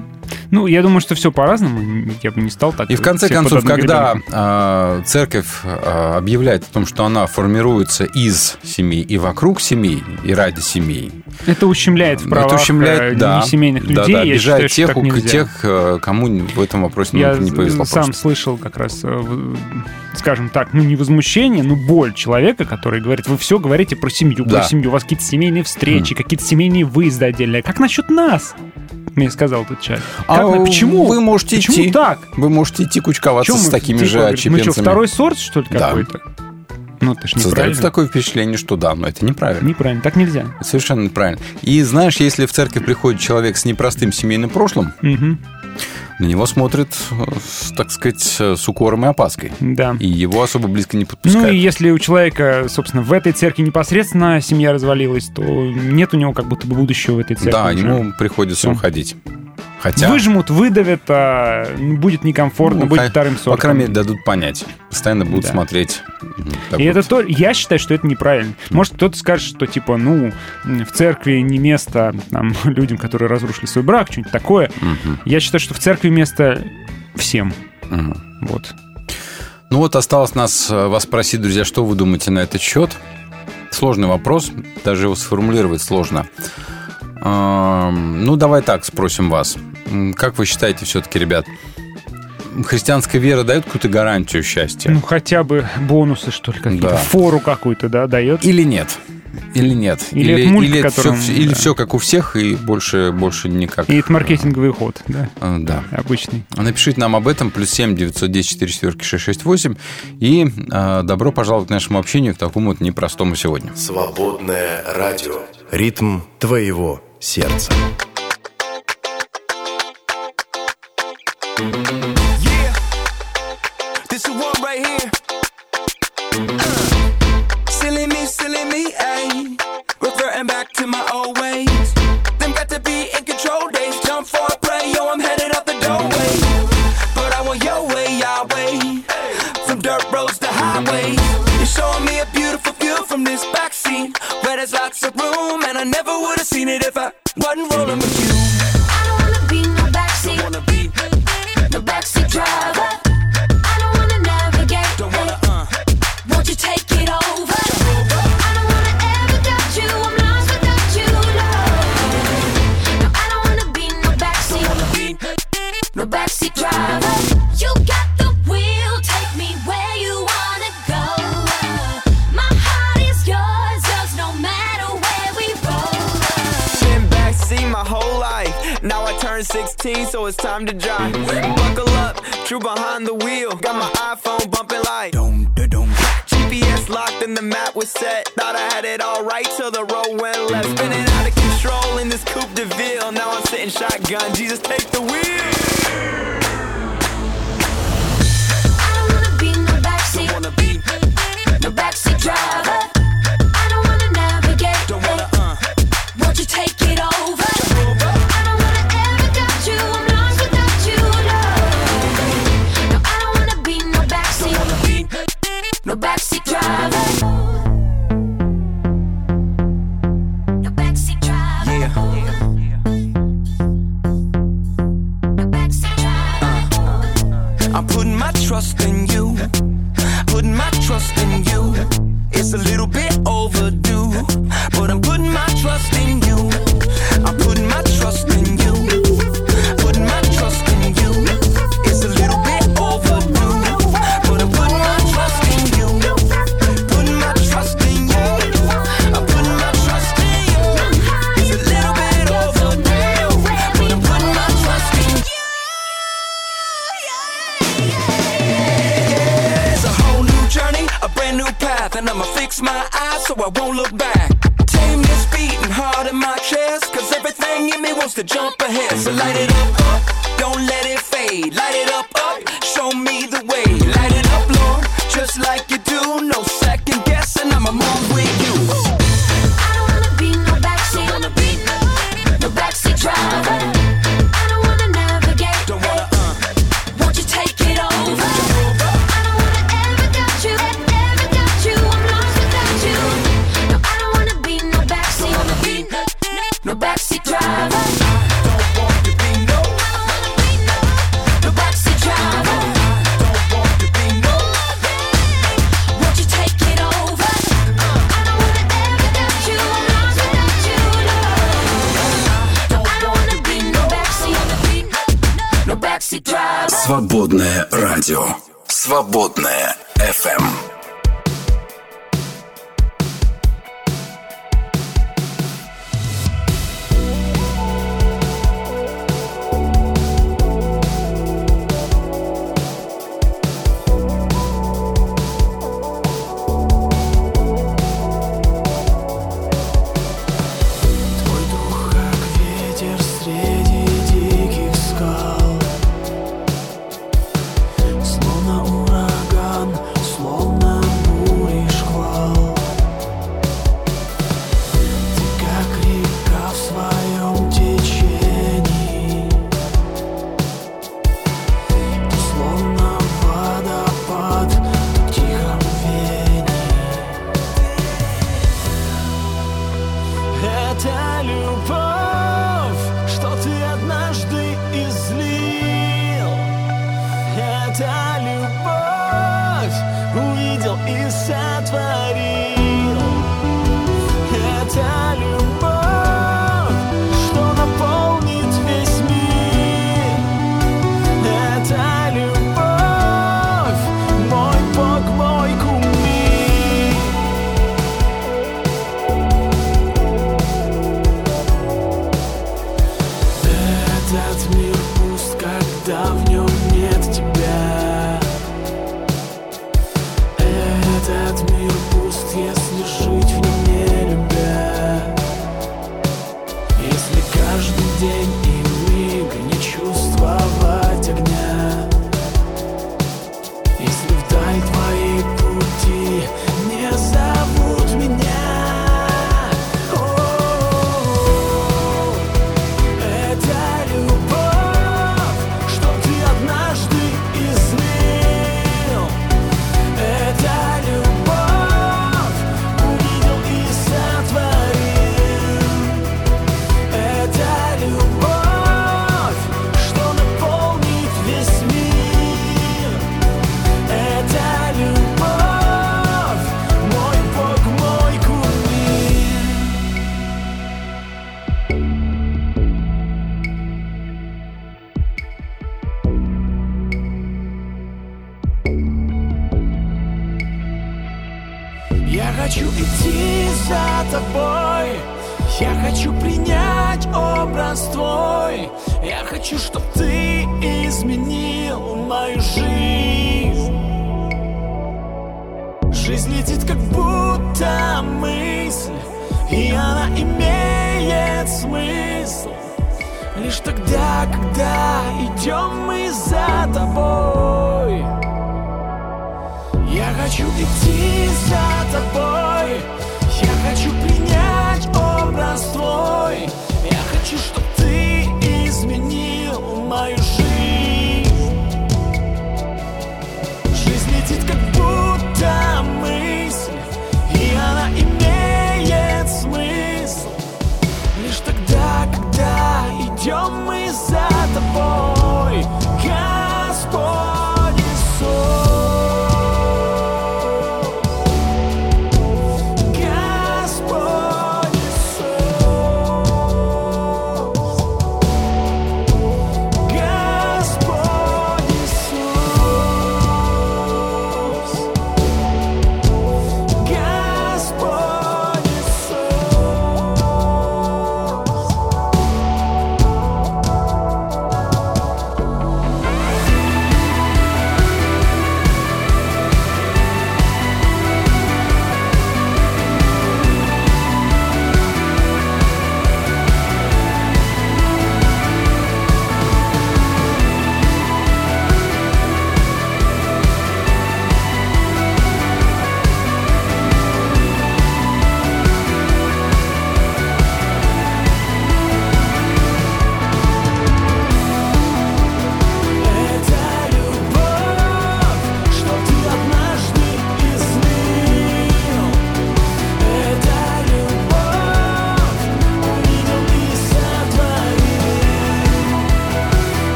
Ну, я думаю, что все по-разному. Я бы не стал так. И в конце концов, когда а, церковь а, объявляет о том, что она формируется из семей и вокруг семей, и ради семей, Это ущемляет в правах это ущемляет, э, да, несемейных да, людей. да, Я обижает тех, у- тех, э, кому в этом вопросе Я не повезло сам просто. слышал как раз, э, скажем так, ну не возмущение, но боль человека, который говорит, вы все говорите про семью, Да. про семью, у вас какие-то семейные встречи, какие-то семейные выезды отдельные. Как насчет нас? Мне сказал этот человек. А Как на- почему? вы можете Почему идти. так? Вы можете идти кучковаться с такими типа, же говорит, Мы отчепенцами. что, второй сорт, что ли, Да. какой-то? Ну, это ж Создается неправильно. такое впечатление, что да, но это неправильно. Неправильно, так нельзя. Совершенно неправильно. И знаешь, если в церковь приходит человек с непростым семейным прошлым, Мгм. На него смотрят, э, так сказать, э, с укором и опаской. Да. И его особо близко не Ну подпускают. и если у человека, собственно, в этой церкви непосредственно семья развалилась, то нет у него как будто бы будущего в этой церкви. да, уже. ему приходится Всё. уходить. Хотя, Выжмут, выдавят, а, будет некомфортно, ну, будет ха- вторым по сортом. крайней мере, дадут понять. Постоянно будут Да. смотреть. так И вот. это то, я считаю, что это неправильно. Может, кто-то скажет, что типа, ну, в церкви не место там, людям, которые разрушили свой брак, что-нибудь такое. Мгм. Я считаю, что в церкви место всем. Мгм. Вот. Ну вот осталось нас э, вас спросить, друзья, что вы думаете на этот счет. Сложный вопрос, даже его сформулировать сложно. Ну, давай так спросим вас. Как вы считаете все-таки, ребят, христианская вера дает какую-то гарантию счастья? Ну, хотя бы бонусы, что ли, какие-то. Да. Фору какую-то, да, дает. Или нет? Или нет? Или это мульт, или, которым- все, или да. все как у всех, и больше, больше никак. И это маркетинговый ход, да, Э, Да. обычный. Напишите нам об этом, плюс 7 910 4 четверки 668. И э, добро пожаловать к нашему общению, к такому вот непростому сегодня. Свободное радио. Ритм твоего сердца. Yeah, this from this backseat. Where there's lots of room, and I never would have seen it if I wasn't rolling with you. I don't wanna be no backseat, Wanna be, no backseat driver. 16, so it's time to drive. Buckle up, true behind the wheel. Got my iPhone bumping like. GPS locked and the map was set. Thought I had it all right till the road went left. Spinning out of control in this coupe de ville. Now I'm sitting shotgun. Jesus, take the wheel. I'm putting my trust in you. Putting my trust in you. It's a little bit overdue, so I won't look back. Tame this beating hard in my chest, cause everything in me wants to jump ahead. So light it up, up, don't let it fade. Light it up, up, show me the way. Радио. Свободное FM.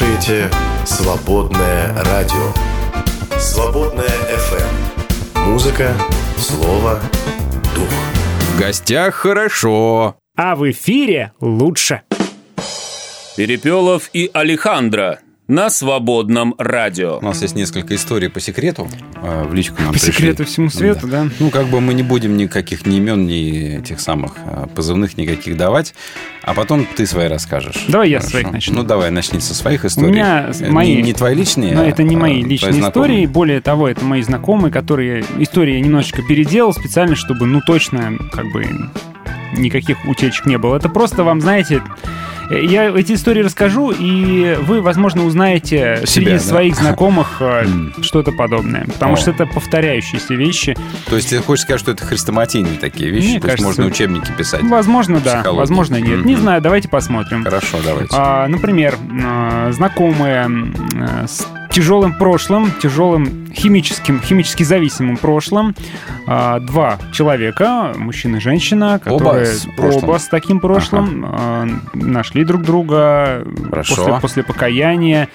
Слушаете «Свободное радио». «Свободное FM». Музыка, слово, дух. В гостях хорошо. А в эфире лучше. Перепелов и Алехандро на свободном радио. У нас есть несколько историй по секрету. э, В личку нам По пришли. секрету всему свету, да? Ну, как бы мы не будем никаких ни имен, ни этих самых э, позывных никаких давать. А потом ты свои расскажешь. Давай я Хорошо. своих начну. Ну, давай, начни со своих У историй. меня с- Э, мои... Не, не твои личные, Но это не а, мои а, личные истории. Более того, это мои знакомые, которые... Истории я немножечко переделал специально, чтобы, ну, точно, как бы, никаких утечек не было. Это просто вам, знаете... э, Я эти истории расскажу, и вы, возможно, узнаете среди да? своих знакомых э, что-то подобное. Потому О. что это повторяющиеся вещи. То есть ты хочешь сказать, что это хрестоматийные такие вещи? Мне То есть кажется, можно учебники писать? Возможно, да. Возможно, нет. Не Мгм. знаю, давайте посмотрим. Хорошо, давайте. А, например, а, знакомые с тяжелым прошлым, тяжелым химическим, химически зависимым прошлым, а, два человека, мужчина и женщина, которые с прошлым. оба с таким прошлым а, нашли друг друга Хорошо. после, после покаяния,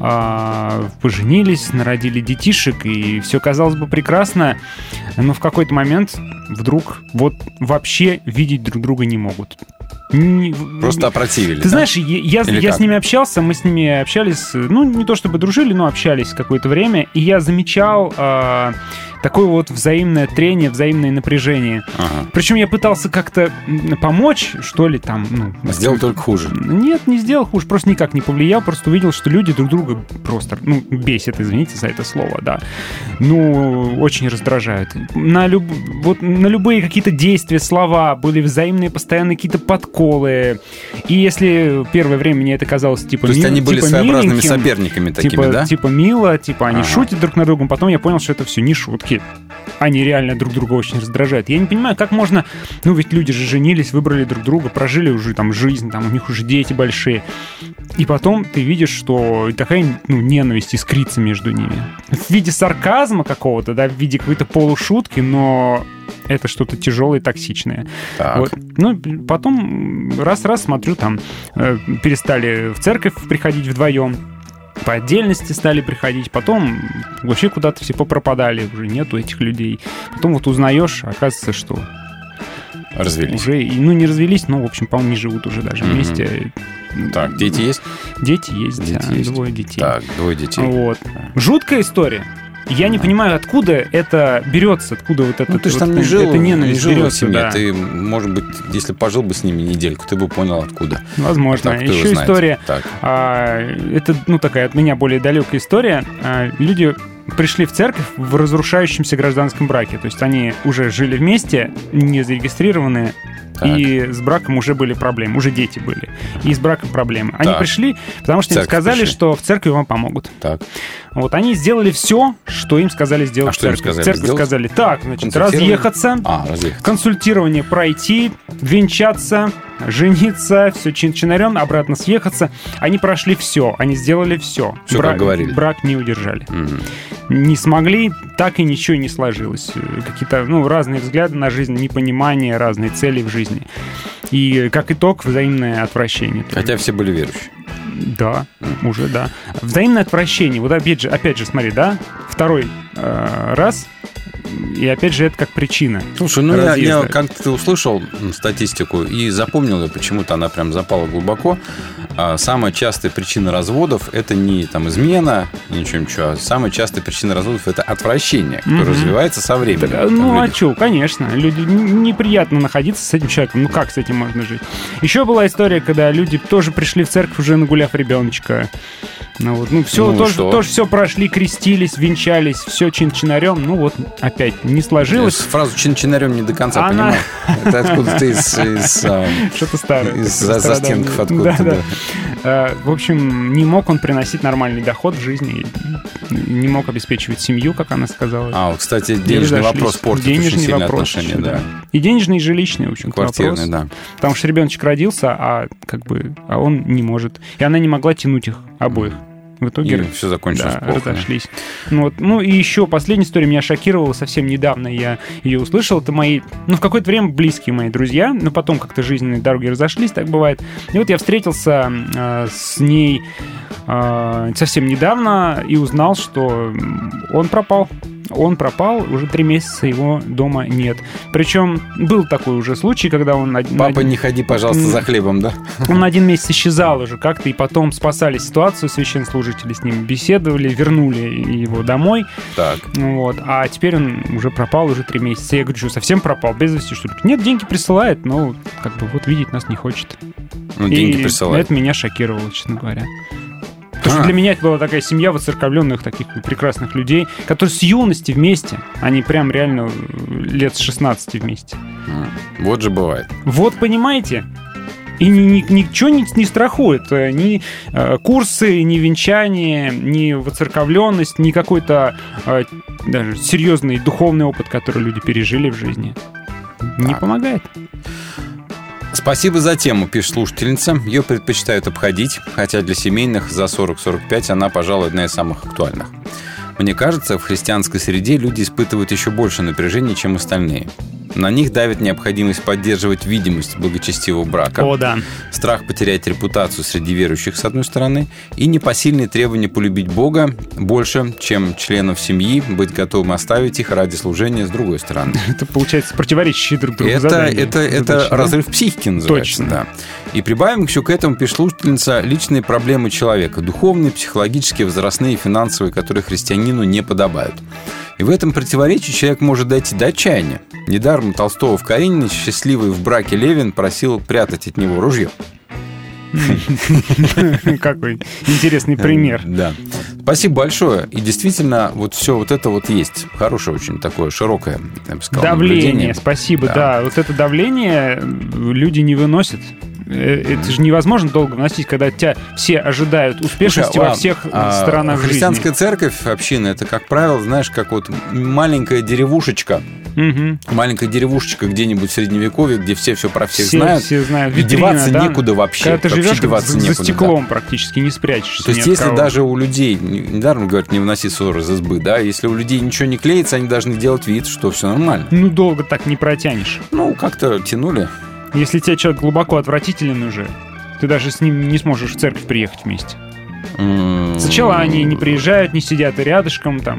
а, поженились, народили детишек, и все казалось бы прекрасно, но в какой-то момент вдруг вот вообще видеть друг друга не могут. Не- Просто опротивили. ты да? знаешь, я, я- Или я как? с ними общался, мы с ними общались, ну, не то чтобы дружили, но общались какое-то время, и я замечал а, такое вот взаимное трение, взаимное напряжение. Ага. Причем я пытался как-то помочь, что ли, там, ну... Сделал только хуже. Нет, не сделал хуже, просто никак не повлиял, просто увидел, что люди друг друга просто, ну, бесят, извините за это слово, да. Ну, очень раздражают. На, люб... вот, на любые какие-то действия, слова были взаимные, постоянно какие-то подколы. И если первое время мне это казалось, типа... То есть ми- они были типа своеобразными соперниками такими, типа, да? Типа мило, типа они Ага. шутят друг на другом, потом я понял, что это все не шутки. Они реально друг друга очень раздражают. Я не понимаю, как можно... Ну, ведь люди же женились, выбрали друг друга, прожили уже там жизнь, там у них уже дети большие. И потом ты видишь, что такая ну, ненависть искрится между ними. В виде сарказма какого-то, да, в виде какой-то полушутки, но это что-то тяжелое и токсичное. Так. Вот. Ну, потом раз-раз смотрю, там э, перестали в церковь приходить вдвоем, по отдельности стали приходить, потом вообще куда-то все попропадали, уже нету этих людей. Потом вот узнаешь, оказывается, что Развелись. уже, ну, не развелись, но, в общем, по-моему, не живут уже даже Мгм. вместе. Так, дети есть? Дети есть, Дети да, есть. двое детей. Так, двое детей. Вот. Жуткая история. Я не понимаю, откуда это берется, откуда вот это Ну, ты же вот там не это- жил, эта ненависть не жил в берется, семье. да. Ты, может быть, если пожил бы с ними недельку, ты бы понял, откуда. Возможно. Так, Еще история. Так. а, это, ну, такая от меня более далекая история. А, люди пришли в церковь в разрушающемся гражданском браке. То есть они уже жили вместе, не зарегистрированные, Так. и с браком уже были проблемы, уже дети были. И с браком проблемы. Они Так. пришли, потому что В им сказали, пришли. что в церкви вам помогут. Так. Вот они сделали все, что им сказали сделать А что им церкви. сказали В церкви сделать? сказали, так, значит, разъехаться, А, разъехаться. консультирование пройти, венчаться, жениться, все чин-чинарем, обратно съехаться. Они прошли все, они сделали все. Всё, как говорили. Брак не удержали. Мгм. Не смогли, так и ничего не сложилось. Какие-то ну, разные взгляды на жизнь, непонимание, разные цели в жизни. И как итог, взаимное отвращение. Хотя все были верующие. Да, уже да. Взаимное отвращение. Вот опять же, опять же, смотри, да, второй э, раз, и опять же это как причина. Слушай, ну я, я разъезда. как ты услышал статистику и запомнил ее, почему-то она прям запала глубоко. А, самая частая причина разводов это не там измена, ничего ничего, а самая частая причина разводов это отвращение, которое Мгм. развивается со временем. А, Там ну а что, конечно, люди неприятно находиться с этим человеком. Ну как с этим можно жить? Еще была история, когда люди тоже пришли в церковь уже нагуляв ребеночка. Ну вот, ну все, Ну тоже, тоже все прошли, крестились, венчались, все чин-чинарем. Ну вот опять не Я сложилось. фразу чин-чинарем не до конца Она- понимаю. Это откуда-то из, из, а, Что-то старое. из за- застенков откуда-то. Да, да. Э, В общем, не мог он приносить нормальный доход в жизни, не мог обеспечивать семью, как она сказала. А, вот, кстати, денежный вопрос портит Денежный очень сильно вопрос отношения, да. И денежный, и жилищный, в общем Квартирный, да. Потому что ребеночек родился, а как бы, а он не может. И она не могла тянуть их обоих. В итоге И все закончилось да, плохо. разошлись. Ну, вот. ну и еще последняя история меня шокировала совсем недавно. Я ее услышал. Это мои, ну, в какое-то время близкие мои друзья, но потом как-то жизненные дороги разошлись, так бывает. И вот я встретился э, с ней а, совсем недавно и узнал, что он пропал. Он пропал, уже три месяца его дома нет. Причем был такой уже случай, когда он... Папа, не ходи, пожалуйста, за хлебом, да? он один месяц исчезал уже как-то, и потом спасали ситуацию, священнослужители с ним беседовали, вернули его домой. Так. Вот. А теперь он уже пропал уже три месяца. Я говорю, что совсем пропал, без вести, что ли? Нет, деньги присылает, но как бы вот видеть нас не хочет. Ну, деньги И присылает. это меня шокировало, честно говоря. Потому что А. для меня это была такая семья воцерковленных таких прекрасных людей, которые с юности вместе, они прям реально лет с 16 вместе. М, Вот же бывает. Вот понимаете? И ни- ни- ничего не, не страхует. э, Ни э, курсы, ни венчание, ни воцерковленность, ни какой-то э, даже серьезный духовный опыт, который люди пережили в жизни. Не помогает. Спасибо за тему, пишет слушательница. Ее предпочитают обходить, хотя для семейных за 40-45 она, пожалуй, одна из самых актуальных. Мне кажется, в христианской среде люди испытывают еще больше напряжения, чем остальные. На них давит необходимость поддерживать видимость благочестивого брака. О, да. Страх потерять репутацию среди верующих, с одной стороны, и непосильные требования полюбить Бога больше, чем членов семьи, быть готовым оставить их ради служения, с другой стороны. Это получается противоречащие друг другу Это, задания. это, это да? разрыв психики называется. Точно. Да. И прибавим еще к этому, пишет слушательница, личные проблемы человека. Духовные, психологические, возрастные, финансовые, которые христианину не подобают. И в этом противоречии человек может дойти до отчаяния. Недаром Толстого в Каренине счастливый в браке Левин просил прятать от него ружье. Какой интересный пример. Да. Спасибо большое. И действительно, вот все вот это вот есть. Хорошее очень такое широкое, я бы сказал, Давление, наблюдение. спасибо, Да. да. Вот это давление люди не выносят. Э, Это же невозможно долго выносить, когда тебя все ожидают успешности Слушай, во всех а, сторонах Христианская церковь, община, это, как правило, знаешь, как вот маленькая деревушечка. жизни. Мгм. Маленькая деревушечка где-нибудь в Средневековье, где все все про всех Все, знают. все знают. Витрина, деваться да? некуда вообще. Когда ты Вообще живешь деваться за, за некуда, стеклом практически, не спрячешься. То есть, если кого. даже у людей, недаром говорят, не выноси ссор из избы, да, если у людей ничего не клеится, они должны делать вид, что все нормально. Ну, долго так не протянешь. Ну, как-то тянули. Если тебе человек глубоко отвратителен уже, ты даже с ним не сможешь в церковь приехать вместе. Сначала они не приезжают, не сидят рядышком, там,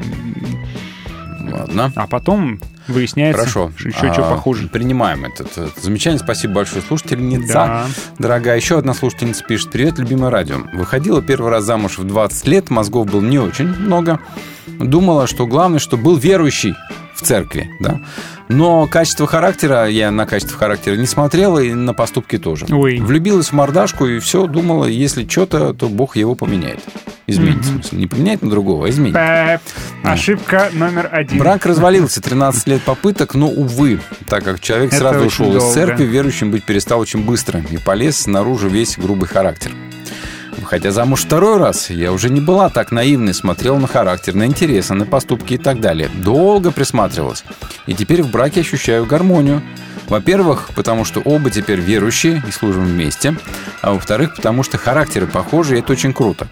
Ладно. а потом выясняется, Хорошо. еще А, что похуже. Принимаем этот, это замечание. Спасибо большое, слушательница. Да. Дорогая, еще одна слушательница пишет. Привет, любимое радио. Выходила первый раз замуж в 20 лет, мозгов было не очень много. Думала, что главное, что был верующий в церкви, да. Но качество характера, я на качество характера не смотрела, и на поступки тоже. Ой. Влюбилась в мордашку, и все, думала, если что-то, то Бог его поменяет. Изменит, в Мгм. смысле. Не поменяет на другого, а изменит. Пэп. Ошибка номер один. Брак развалился, 13 лет попыток, но, увы, так как человек Это сразу ушел из долго. церкви, верующим быть перестал очень быстро и полез наружу весь грубый характер. Хотя замуж второй раз, я уже не была так наивной, смотрела на характер, на интересы, на поступки и так далее. Долго присматривалась. И теперь в браке ощущаю гармонию. Во-первых, потому что оба теперь верующие и служим вместе. А во-вторых, потому что характеры похожи, и это очень круто.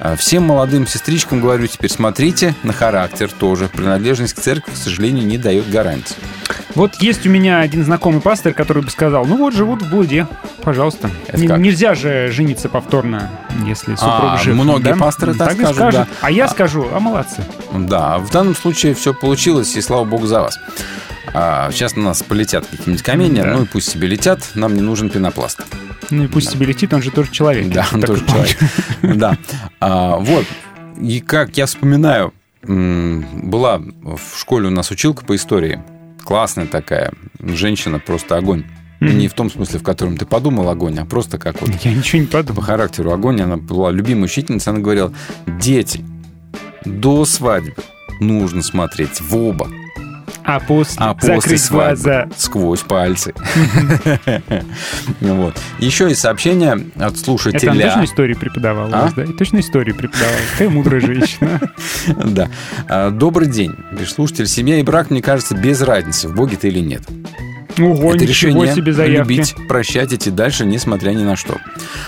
А Всем молодым сестричкам говорю теперь, смотрите на характер тоже. Принадлежность к церкви, к сожалению, не дает гарантии. Вот есть у меня один знакомый пастор, который бы сказал, ну вот живут в блуде, пожалуйста. Нельзя же жениться повторно, если супруг А, жив. многие да? пасторы так и скажут, скажут. да. А я А- скажу, а молодцы. Да, в данном случае все получилось, и слава богу за вас. А, сейчас на нас полетят какие-нибудь камни, Да. ну и пусть себе летят, нам не нужен пенопласт. Ну и пусть себе летит, он же тоже человек. Да, он тоже человек. Да. А, Вот. И как я вспоминаю, была в школе у нас училка по истории. Классная такая. Женщина просто огонь. Не в том смысле, в котором ты подумал огонь, а просто как вот Я ничего не по подумал. характеру огонь. Она была любимой учительницей. Она говорила, дети, до свадьбы нужно смотреть в оба, А после, а после закрыть свадьбы глаза. сквозь пальцы. Вот. Еще есть сообщение от Это она слушателя. точно историю преподавала у А? вас, да? И точно историю преподавала. Какая мудрая женщина. Да. А, Добрый день. Слушатель. Семья и брак, мне кажется, без разницы, в Боге ты или нет. Ого, это решение себе заявки. любить, прощать, идти дальше, несмотря ни на что.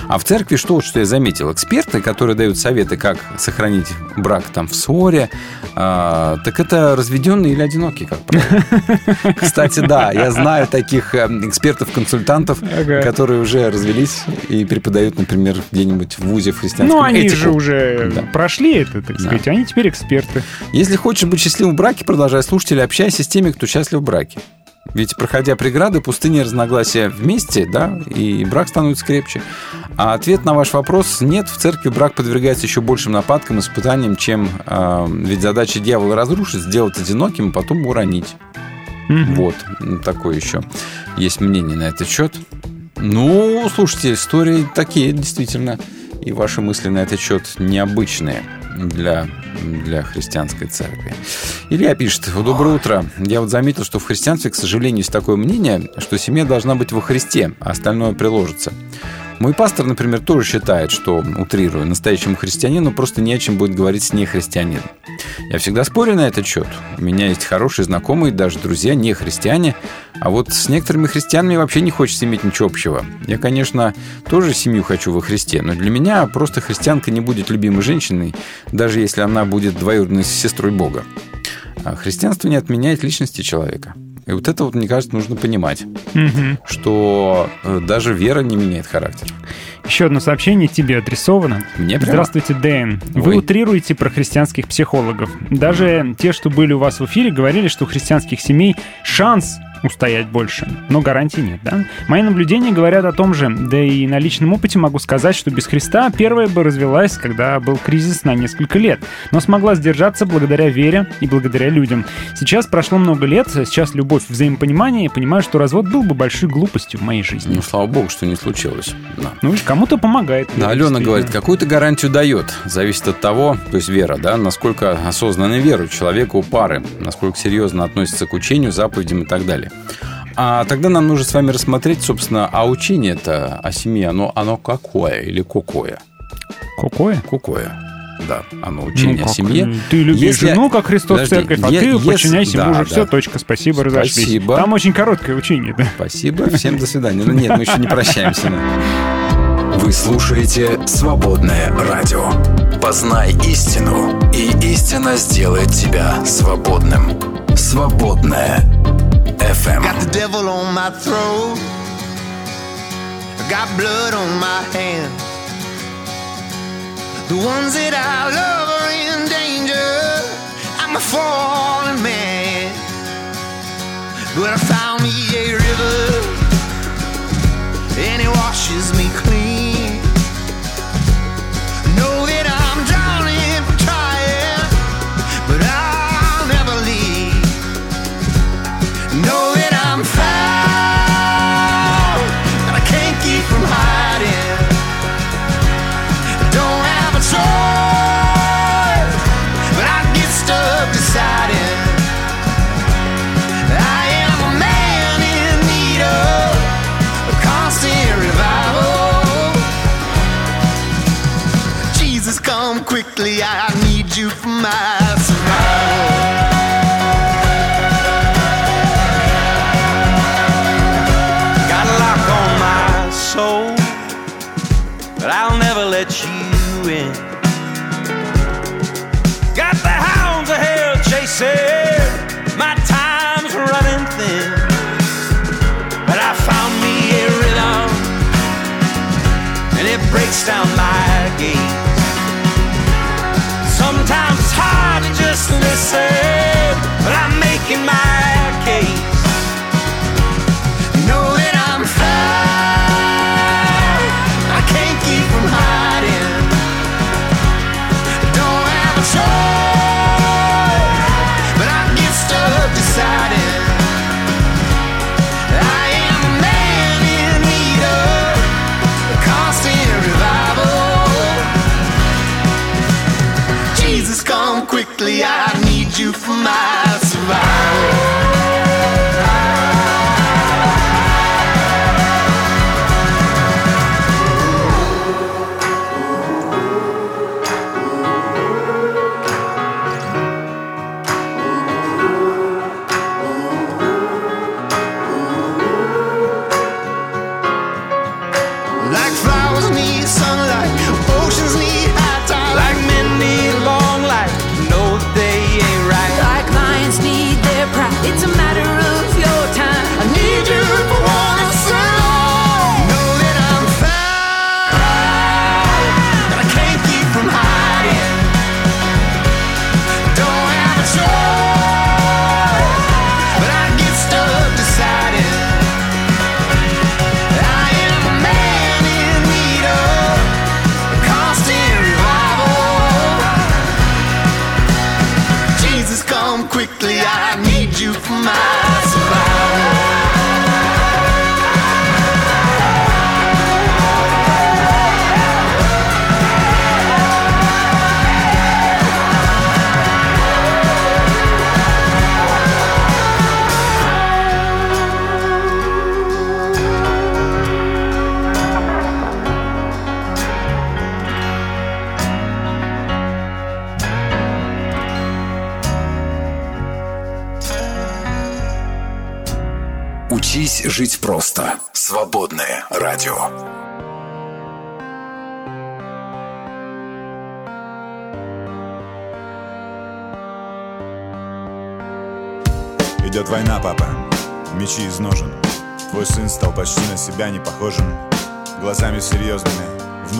А в церкви что, что я заметил? Эксперты, которые дают советы, как сохранить брак там в ссоре, а, так это разведенные или одинокие, как правило. Кстати, да, я знаю таких э, экспертов-консультантов, Ага. которые уже развелись и преподают, например, где-нибудь в ВУЗе в христианском Ну, они этику. же уже Да. прошли это, так сказать, они теперь эксперты. Если хочешь быть счастливым в браке, продолжай слушать или общайся с теми, кто счастлив в браке. Ведь, проходя преграды, пустыни разногласия вместе, да, и брак становится крепче. А ответ на ваш вопрос – нет, в церкви брак подвергается еще большим нападкам, испытаниям, чем... э, ведь задача дьявола разрушить, сделать одиноким, а потом уронить. Вот, м, такое еще есть мнение на этот счет. Ну, слушайте, истории такие, действительно. И ваши мысли на этот счет необычные для, для христианской церкви. Илья пишет, доброе утро. Я вот заметил, что в христианстве, к сожалению, есть такое мнение, что семья должна быть во Христе, а остальное приложится. Мой пастор, например, тоже считает, что, утрирую, настоящему христианину просто не о чем будет говорить с нехристианином. Я всегда спорю на этот счет. У меня есть хорошие знакомые, даже друзья, не христиане, а вот с некоторыми христианами вообще не хочется иметь ничего общего. Я, конечно, тоже семью хочу во Христе, но для меня просто христианка не будет любимой женщиной, даже если она будет двоюродной сестрой Бога. А христианство не отменяет личности человека. И вот это вот, мне кажется, нужно понимать, Мгм. что э, даже вера не меняет характер. Еще одно сообщение тебе адресовано. Мне прямо? Здравствуйте, Дэн. Вы Ой. утрируете про христианских психологов. Даже те, что были у вас в эфире, говорили, что у христианских семей шанс устоять больше. Но гарантий нет, да? Мои наблюдения говорят о том же. Да и на личном опыте могу сказать, что без Христа первая бы развелась, когда был кризис на несколько лет. Но смогла сдержаться благодаря вере и благодаря людям. Сейчас прошло много лет, сейчас любовь, взаимопонимание, и понимаю, что развод был бы большой глупостью в моей жизни. Ну, слава богу, что не случилось. Да. Ну, кому-то помогает. Да, Алена говорит, какую-то гарантию дает. Зависит от того, то есть вера, да, насколько осознанно верует человека у пары, насколько серьезно относится к учению, заповедям и так далее. А тогда нам нужно с вами рассмотреть, собственно, а учение это о семье, оно, оно какое или какое? Какое? Какое. Да, оно учение Ну, о семье. Ты любишь Если- жену, как Христос Подожди, церковь, а е- ты если- подчиняйся да, мужу. да. Все, точка, спасибо, разошлись. Спасибо. Там очень короткое учение, да. Спасибо, всем до свидания. Ну нет, мы еще не прощаемся. Вы слушаете «Свободное радио». Познай истину, и истина сделает тебя свободным. «Свободное FM». Got the devil on my throat. I got blood on my hands. The ones that I love are in danger. I'm a fallen man. But I found me a river, and it washes me clean. Quickly, I need you for my survival. Got a lock on my soul, but I'll never let you in. Got the hounds of hell chasing, my time's running thin. But I found me a rhythm, and it breaks down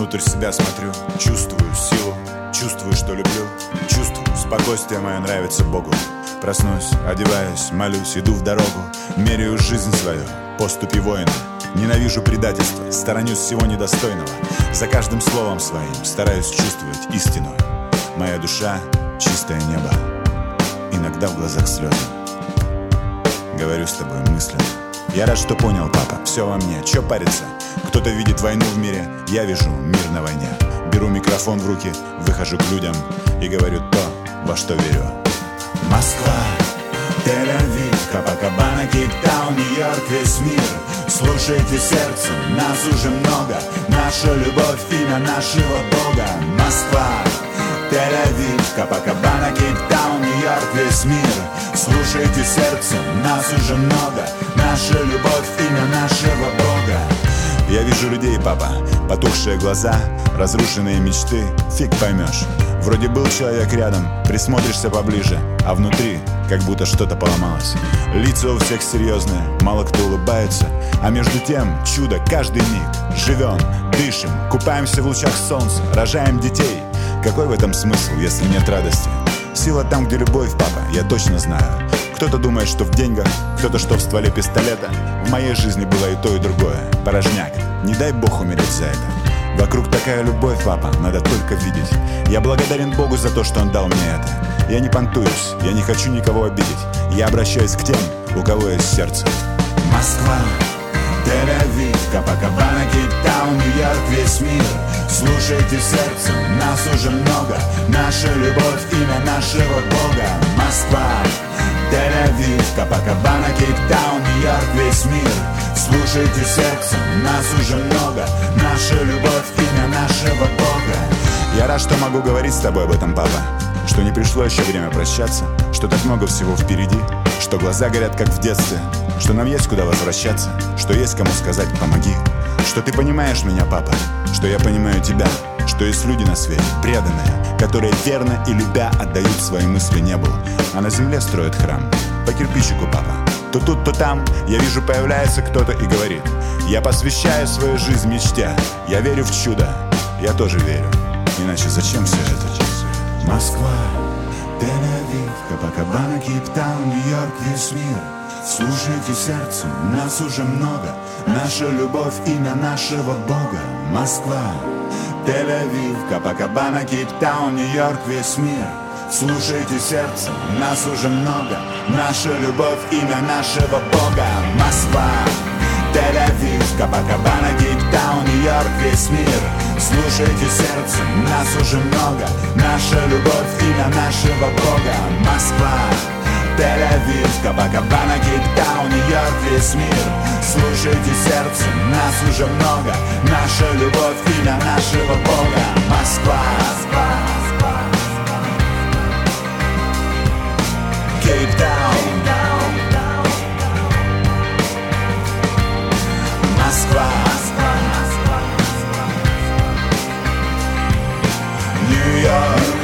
внутрь себя смотрю. Чувствую силу, чувствую, что люблю. Чувствую, спокойствие мое нравится Богу. Проснусь, одеваюсь, молюсь, иду в дорогу. Меряю жизнь свою, поступи воина. Ненавижу предательство, сторонюсь всего недостойного. За каждым словом своим стараюсь чувствовать истину. Моя душа — чистое небо Иногда в глазах слезы. Говорю с тобой мысленно. Я рад, что понял, папа, все во мне. Че париться? Кто-то видит войну в мире Я вижу мир на войне. Беру микрофон в руки, выхожу к людям И говорю то, во что верю. Москва, Тель-Авив, Капакабана, Кейптаун, Нью-Йорк, весь мир. Слушайте сердцем, нас уже много. Наша любовь, имя нашего Бога. Москва, Тель-Авив, Капакабана, Кейптаун, Нью-Йорк, весь мир. Слушайте сердцем, нас уже много. Наша любовь, имя нашего Бога Я вижу людей, папа, потухшие глаза Разрушенные мечты, фиг поймешь Вроде был человек рядом, присмотришься поближе А внутри как будто что-то поломалось. Лица у всех серьезные, мало кто улыбается. А между тем чудо каждый миг. Живем, дышим, купаемся в лучах солнца Рожаем детей. Какой в этом смысл, если нет радости? Сила там, где любовь, папа, я точно знаю кто-то думает, что в деньгах, кто-то, что в стволе пистолета. В моей жизни было и то, и другое. Порожняк, не дай бог умереть за это. Вокруг такая любовь, папа, надо только видеть. Я благодарен Богу за то, что Он дал мне это. Я не понтуюсь, я не хочу никого обидеть. Я обращаюсь к тем, у кого есть сердце. Москва, Тель-Авив, Капакабана, Кейптаун, Нью-Йорк, весь мир. Слушайте сердцем, нас уже много. Наша любовь, имя нашего Бога. Москва, Тель-Авив, Капакабана, Кейптаун, Нью-Йорк, весь мир. Слушайте сердцем, нас уже много. Наша любовь, имя нашего Бога. Я рад, что могу говорить с тобой об этом, папа. Что не пришло еще время прощаться. Что так много всего впереди. Что глаза горят, как в детстве. Что нам есть куда возвращаться. Что есть кому сказать «помоги» Что ты понимаешь меня, папа. Что я понимаю тебя Что есть люди на свете, преданные Которые верно и любя отдают свои мысли небу. А на земле строят храм. По кирпичику, папа. То тут, то там. Я вижу появляется кто-то и говорит Я посвящаю свою жизнь мечте. Я верю в чудо, я тоже верю Иначе зачем все это? Москва, Тель-Авив, Капакабана, Кейптаун, Нью-Йорк, весь мир. Слушайте сердцем, нас уже много. Наша любовь, имя нашего Бога. Москва, Тель-Авив, Капакабана, Кейптаун, Нью-Йорк, весь мир. Слушайте сердцем, нас уже много. Наша любовь, имя нашего Бога. Москва, Тель-Авив, Капакабана, Кейптаун, Нью-Йорк, весь мир. Слушайте сердцем, нас уже много. Наша любовь, имя нашего Бога. Москва, Тель-Авив, Капакабана, Кейптаун, Нью-Йорк, весь мир. Слушайте сердцем, нас уже много. Наша любовь, имя нашего Бога. Москва, Москва Кейптаун. Москва. Нью-Йорк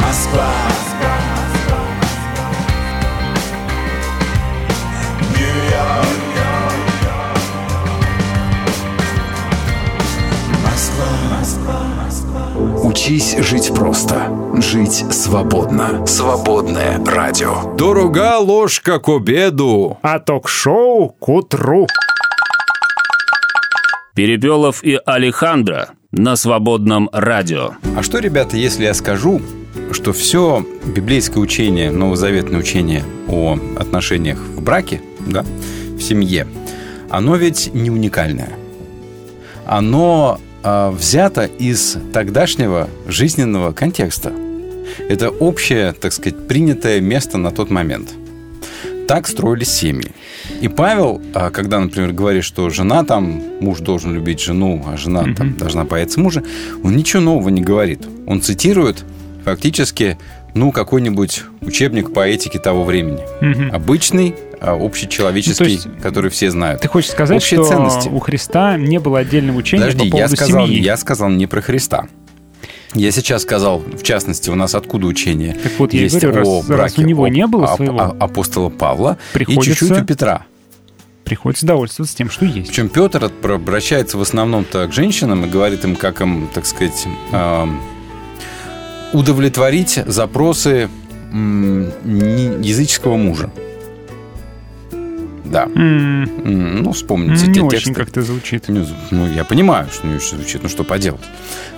Москва Учись жить просто. Жить свободно. Свободное радио. Дорога ложка к обеду. А ток-шоу к утру. Перепелов и Алехандро на свободном радио. А что, ребята, если я скажу, что все библейское учение, новозаветное учение о отношениях в браке, да, в семье, оно ведь не уникальное. Оно а, взято из тогдашнего жизненного контекста. Это общее, так сказать, принятое место на тот момент. Так строились семьи. И Павел, а, когда, например, говорит, что жена там, муж должен любить жену, а жена там должна бояться мужа, он ничего нового не говорит. Он цитирует фактически, ну, какой-нибудь учебник по этике того времени. Мгм. Обычный, общечеловеческий, Ну, есть который все знают. Ты хочешь сказать, Общие что ценности. у Христа не было отдельного учения Подожди, по я сказал, семьи? я сказал не про Христа. Я сейчас сказал, в частности, у нас откуда учение Так вот, я и есть говорю, раз- о раз браке у него не было ап- своего, а- апостола Павла и приходится- чуть-чуть у Петра. Приходится довольствоваться тем, что есть. Причем Петр обращается в основном-то к женщинам и говорит им, как им, так сказать, удовлетворить запросы языческого мужа. Да. М, Ну, вспомните Не те очень тексты. как-то звучит. Не, Ну, я понимаю, что не очень звучит, ну что поделать.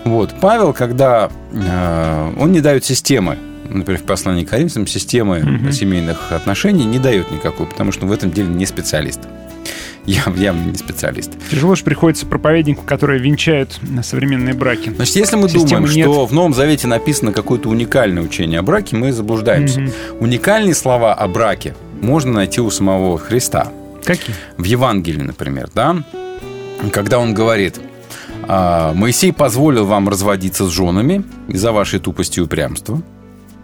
Вот, Павел, когда э, он не дает системы, например, в послании к Коринфянам, системы Мгм. семейных отношений не дает никакой, потому что в этом деле не специалист. Я явно не специалист. Тяжело же приходится проповеднику, которые венчают на современные браки. Значит, если мы Системы думаем, нет. что в Новом Завете написано какое-то уникальное учение о браке, мы заблуждаемся. Мгм. Уникальные слова о браке можно найти у самого Христа. Какие? В Евангелии, например, да? Когда он говорит, «А, Моисей позволил вам разводиться с женами из-за вашей тупости и упрямства.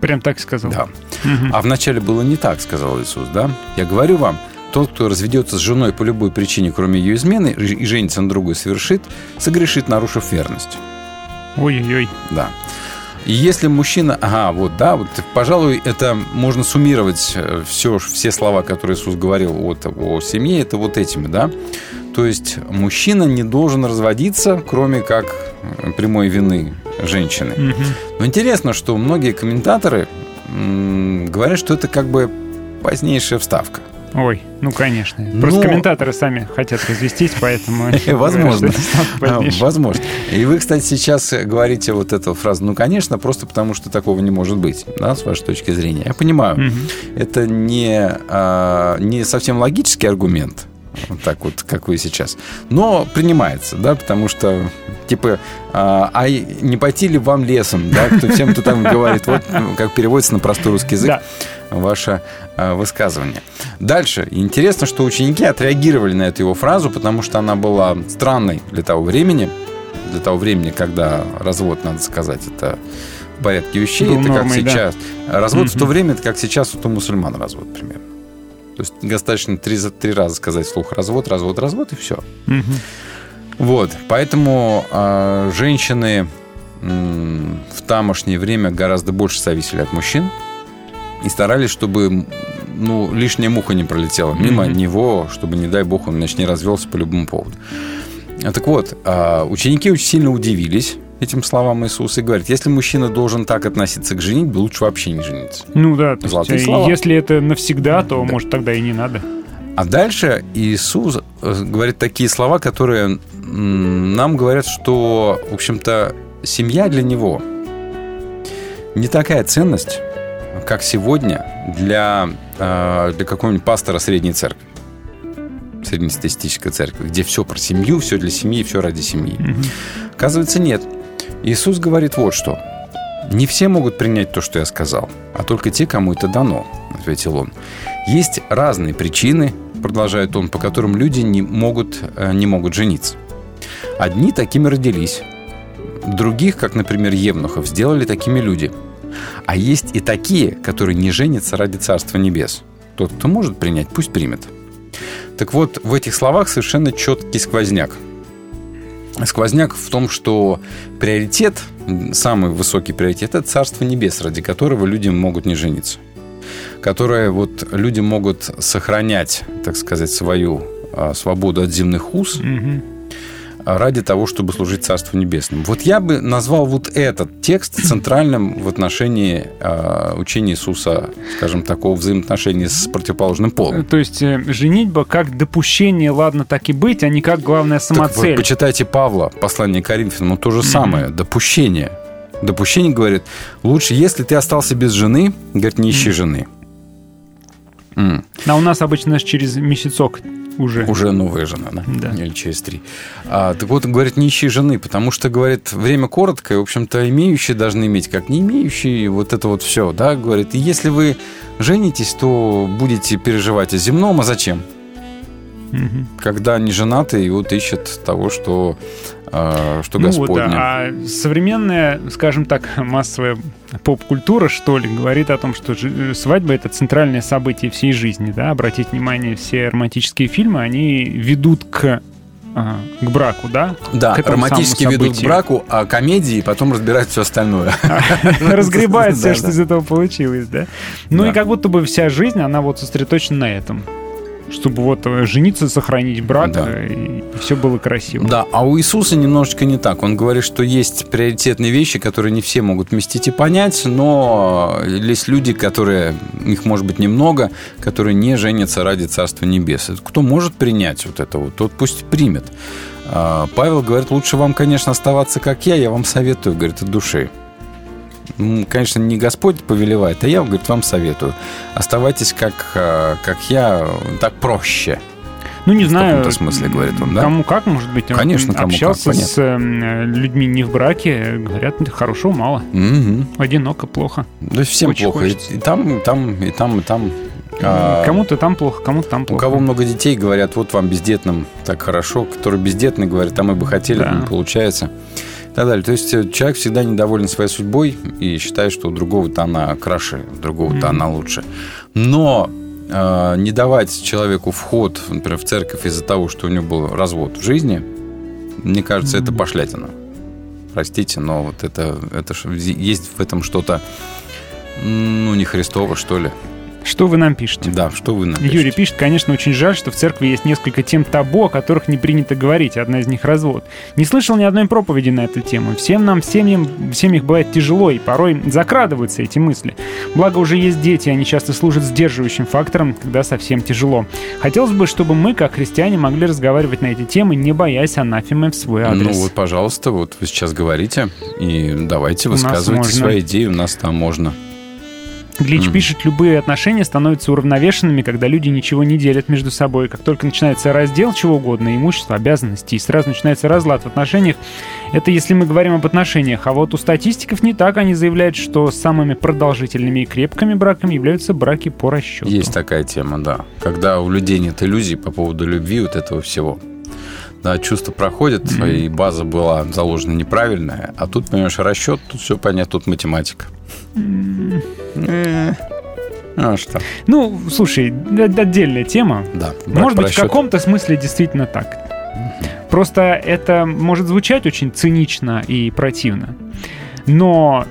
Прям так сказал. Да. Мгм. А вначале было не так, сказал Иисус, да? Я говорю вам, тот, кто разведется с женой по любой причине, кроме ее измены, и женится на другой, совершит, согрешит, нарушив верность. Ой-ой-ой. Да. И если мужчина... Ага, вот, да, вот, пожалуй, это можно суммировать все, все слова, которые Иисус говорил от, о семье, это вот этими, да. То есть мужчина не должен разводиться, кроме как э, прямой вины женщины. Мгм. Но интересно, что многие комментаторы говорят, что это как бы позднейшая вставка. Ой, ну конечно. Ну- Просто комментаторы сами хотят развестись, поэтому... Возможно. позднейшая. Возможно. И вы, кстати, сейчас говорите вот эту фразу, ну, конечно, просто потому, что такого не может быть, да, с вашей точки зрения. Я понимаю, это не, а, не совсем логический аргумент, вот так вот, как вы сейчас, но принимается, да, потому что, типа, а, а не пойти ли вам лесом, да, кто, всем, кто там говорит, вот ну, как переводится на простой русский язык, Да. ваше а, высказывание. Дальше. Интересно, что ученики отреагировали на эту его фразу, потому что она была странной для того времени, для того времени, когда развод, надо сказать, это в порядке вещей, Был это нормой, как да. сейчас. Развод в то время, это как сейчас вот у мусульман развод примерно. То есть достаточно три, три раза сказать вслух развод, развод, развод, и все. Мгм. Вот, поэтому а, женщины м, в тамошнее время гораздо больше зависели от мужчин и старались, чтобы ну, лишняя муха не пролетела мимо Мгм. него, чтобы, не дай бог, он значит, не развелся по любому поводу. А, Так вот, а, ученики очень сильно удивились этим словам Иисуса и говорят, если мужчина должен так относиться к женитьбе, лучше вообще не жениться. Ну да, то Золотые есть, слова. если это навсегда, то, может, тогда и не надо. А дальше Иисус э, говорит такие слова, которые нам говорят, что, в общем-то, семья для него не такая ценность, как сегодня для, э, для какого-нибудь пастора средней церкви, среднестатистической церкви, где все про семью, все для семьи, все ради семьи. Оказывается, нет. Иисус говорит вот что. Не все могут принять то, что я сказал, а только те, кому это дано, ответил он. Есть разные причины, продолжает он, по которым люди не могут, э, не могут жениться. Одни такими родились, других, как, например, Евнухов, сделали такими люди. А есть и такие, которые не женятся ради Царства Небес. Тот, кто может принять, пусть примет. Так вот, в этих словах совершенно четкий сквозняк. Сквозняк в том, что приоритет, самый высокий приоритет, это Царство Небес, ради которого люди могут не жениться. Которое вот люди могут сохранять, так сказать, свою а, свободу от земных уз Мгм. Ради того, чтобы служить Царству Небесному. Вот я бы назвал вот этот текст центральным в отношении а, учения Иисуса, скажем, такого взаимоотношения с противоположным полом. То есть э, женитьба как допущение, ладно, так и быть, а не как главная Так вы самоцель. почитайте Павла, послание к Коринфянам, то же самое, допущение. Допущение говорит, лучше, если ты остался без жены, говорит, не ищи жены. М. А у нас обычно через месяцок Уже. Уже новая жена, да? Да. Или через три. А, так вот, говорит, не ищи жены, потому что, говорит, время короткое, в общем-то, имеющие должны иметь, как не имеющие, вот это вот все, да, говорит. И если вы женитесь, то будете переживать о земном, а зачем? Мгм. Когда не женаты, и вот ищет того, что, что Ну Господне. А современная, скажем так, массовая поп-культура, что ли, говорит о том, что свадьба — это центральное событие всей жизни, да, обратите внимание, все романтические фильмы, они ведут к, а, к браку, да? Да, к романтически ведут к браку, а комедии потом разбирают все остальное. Разгребает все, что из этого получилось, да? Ну и как будто бы вся жизнь, она вот сосредоточена на этом. Чтобы вот э, жениться, сохранить брак, Да. и все было красиво. Да, а у Иисуса немножечко не так. Он говорит, что есть приоритетные вещи, которые не все могут вместить и понять, но есть люди, которые, их может быть немного, которые не женятся ради Царства Небес. Кто может принять вот это вот, тот пусть примет. А, Павел говорит, лучше вам, конечно, оставаться как я, я вам советую, говорит, от души. Конечно, не Господь повелевает, а я, говорит, вам советую. Оставайтесь как, а, как я, так проще. Ну, не В знаю. каком-то смысле, говорит он, да? Кому как, может быть. он Конечно, кому как, Общался понятно. с э, людьми не в браке, говорят, хорошего мало. Мгм. Одиноко, плохо. Да всем Очень плохо. И, хочется. и там, и там, и там, и там. А, Кому-то там плохо, кому-то там у плохо. кого много детей, говорят, вот вам бездетным так хорошо. Которые бездетные, говорят, там мы бы хотели, Да. но не получается. Так далее. То есть э, человек всегда недоволен своей судьбой и считает, что у другого-то она краше, у другого-то Мгм. она лучше. Но э, не давать человеку вход, например, в церковь из-за того, что у него был развод в жизни, мне кажется, это пошлятина. Простите, но вот это, это есть в этом что-то, ну, не Христово, что ли. Что вы нам пишете? Да, что вы нам пишете? Юрий пишет, конечно, очень жаль, что в церкви есть несколько тем табу, о которых не принято говорить. Одна из них — развод. Не слышал ни одной проповеди на эту тему. Всем нам, семьям, в семьях бывает тяжело, и порой закрадываются эти мысли. Благо уже есть дети, они часто служат сдерживающим фактором, когда совсем тяжело. Хотелось бы, чтобы мы, как христиане, могли разговаривать на эти темы, не боясь анафемы в свой адрес. Ну вот, пожалуйста, вот вы сейчас говорите, и давайте высказывайте свои идеи, у нас там можно. Глич Мгм. пишет, любые отношения становятся уравновешенными, когда люди ничего не делят между собой. Как только начинается раздел чего угодно, имущество, обязанности, и сразу начинается разлад в отношениях, это если мы говорим об отношениях. А вот у статистиков не так. Они заявляют, что самыми продолжительными и крепкими браками являются браки по расчету. Есть такая тема, да. Когда у людей нет иллюзий по поводу любви, вот этого всего. Да, чувства проходят, Мгм. и база была заложена неправильная, а тут, понимаешь, расчет, тут все понятно, тут математика. М. А что? Ну, слушай, отдельная тема. Да. Может быть, в каком-то смысле действительно так. Просто это может звучать очень цинично и противно. Но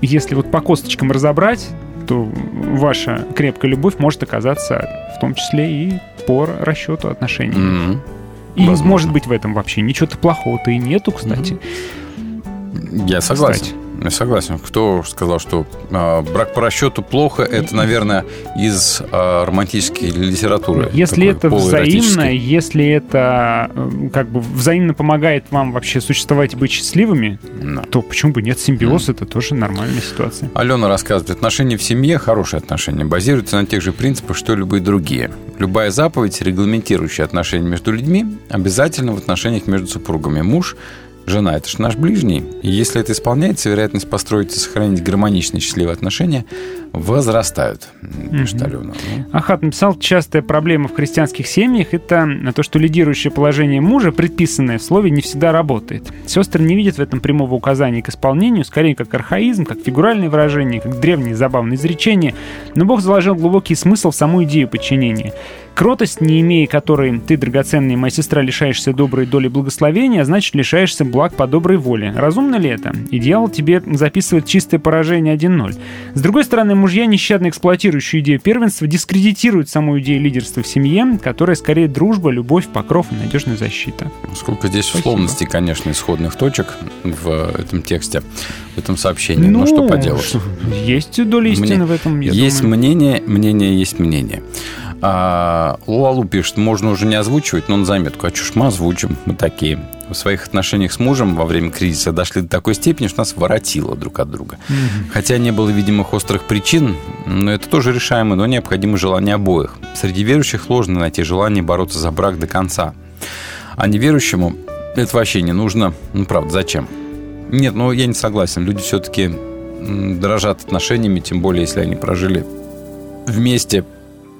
если вот по косточкам разобрать, то ваша крепкая любовь может оказаться в том числе и по расчету отношений. Мгм. И возможно. может быть в этом вообще ничего-то плохого-то и нету, кстати. Я согласен. Кстати. Я согласен. Кто сказал, что а, брак по расчету плохо, это, наверное, из а, романтической литературы. Если это взаимно, если это э, как бы взаимно помогает вам вообще существовать и быть счастливыми, Да. то почему бы нет? Симбиоз это тоже нормальная ситуация. Алена рассказывает, отношения в семье, хорошие отношения, базируются на тех же принципах, что и любые другие. Любая заповедь, регламентирующая отношения между людьми, обязательно в отношениях между супругами. Муж, жена – это же наш ближний. И если это исполняется, вероятность построить и сохранить гармоничные счастливые отношения возрастают, пишет. Алена. Ахат написал, частая проблема в христианских семьях – это то, что лидирующее положение мужа, предписанное в слове, не всегда работает. Сестры не видят в этом прямого указания к исполнению, скорее как архаизм, как фигуральное выражение, как древние забавные изречения, но Бог заложил глубокий смысл в саму идею подчинения. Кротость, не имея которой ты, драгоценная моя сестра, лишаешься доброй доли благословения, значит, лишаешься благ по доброй воле. Разумно ли это? И дьявол тебе записывает чистое поражение 1-0. С другой стороны, мужья, нещадно эксплуатирующие идею первенства, дискредитируют саму идею лидерства в семье, которая скорее дружба, любовь, покров и надежная защита. Сколько здесь Спасибо. условностей, конечно, исходных точек в этом тексте, в этом сообщении. Но что поделать? Есть доля истины Мне- в этом, я есть думаю. мнение, мнение есть мнение. А, Луалу пишет, можно уже не озвучивать, но на заметку. А ж мы озвучим, мы такие. В своих отношениях с мужем во время кризиса дошли до такой степени, что нас воротило друг от друга. Хотя не было видимых острых причин, Но это тоже решаемо, но необходимо желание обоих. Среди верующих сложно найти желание бороться за брак до конца. А неверующему это вообще не нужно. Ну, правда, зачем? Нет, ну я не согласен. Люди все-таки дорожат отношениями, тем более, если они прожили вместе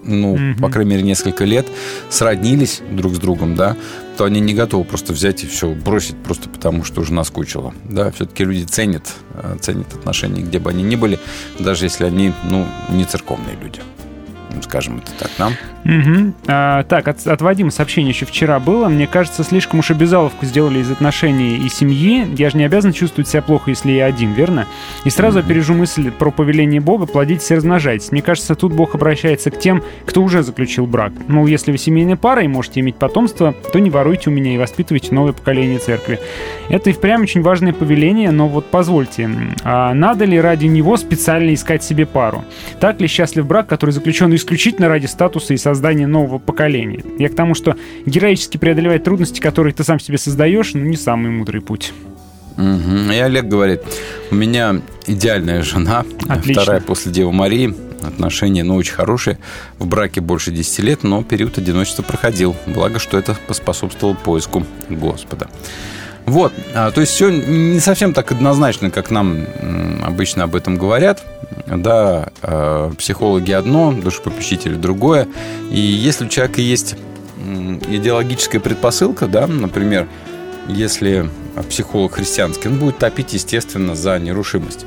ну, Мгм. по крайней мере, несколько лет, сроднились друг с другом, да, то они не готовы просто взять и все бросить просто потому, что уже наскучило. Да, все-таки люди ценят, э, ценят отношения, где бы они ни были, даже если они, ну, не церковные люди. Ну, Скажем это так, да? Мгм. А, так, от, от Вадима сообщение еще вчера было. Мне кажется, слишком уж обязаловку сделали из отношений и семьи. Я же не обязан чувствовать себя плохо, если я один, верно? И сразу опережу мысль про повеление Бога «плодитесь и размножайтесь». Мне кажется, тут Бог обращается к тем, кто уже заключил брак. Мол, если вы семейная пара и можете иметь потомство, то не воруйте у меня и воспитывайте новое поколение церкви. Это и впрямь очень важное повеление, но вот позвольте, а надо ли ради него специально искать себе пару? Так ли счастлив брак, который заключен исключительно ради статуса и создания нового поколения? Я к тому, что героически преодолевать трудности, которые ты сам себе создаешь, ну, не самый мудрый путь. Мгм. И Олег говорит, у меня идеальная жена, Отлично. вторая после Девы Марии, отношения, ну, очень хорошие, в браке больше 10 лет, но период одиночества проходил, благо, что это поспособствовало поиску Господа. Вот, а, то есть все не совсем так однозначно, как нам обычно об этом говорят. Да, э, психологи одно, душепопечители другое. И если у человека есть идеологическая предпосылка, да, например, если психолог христианский, он будет топить, естественно, за нерушимость.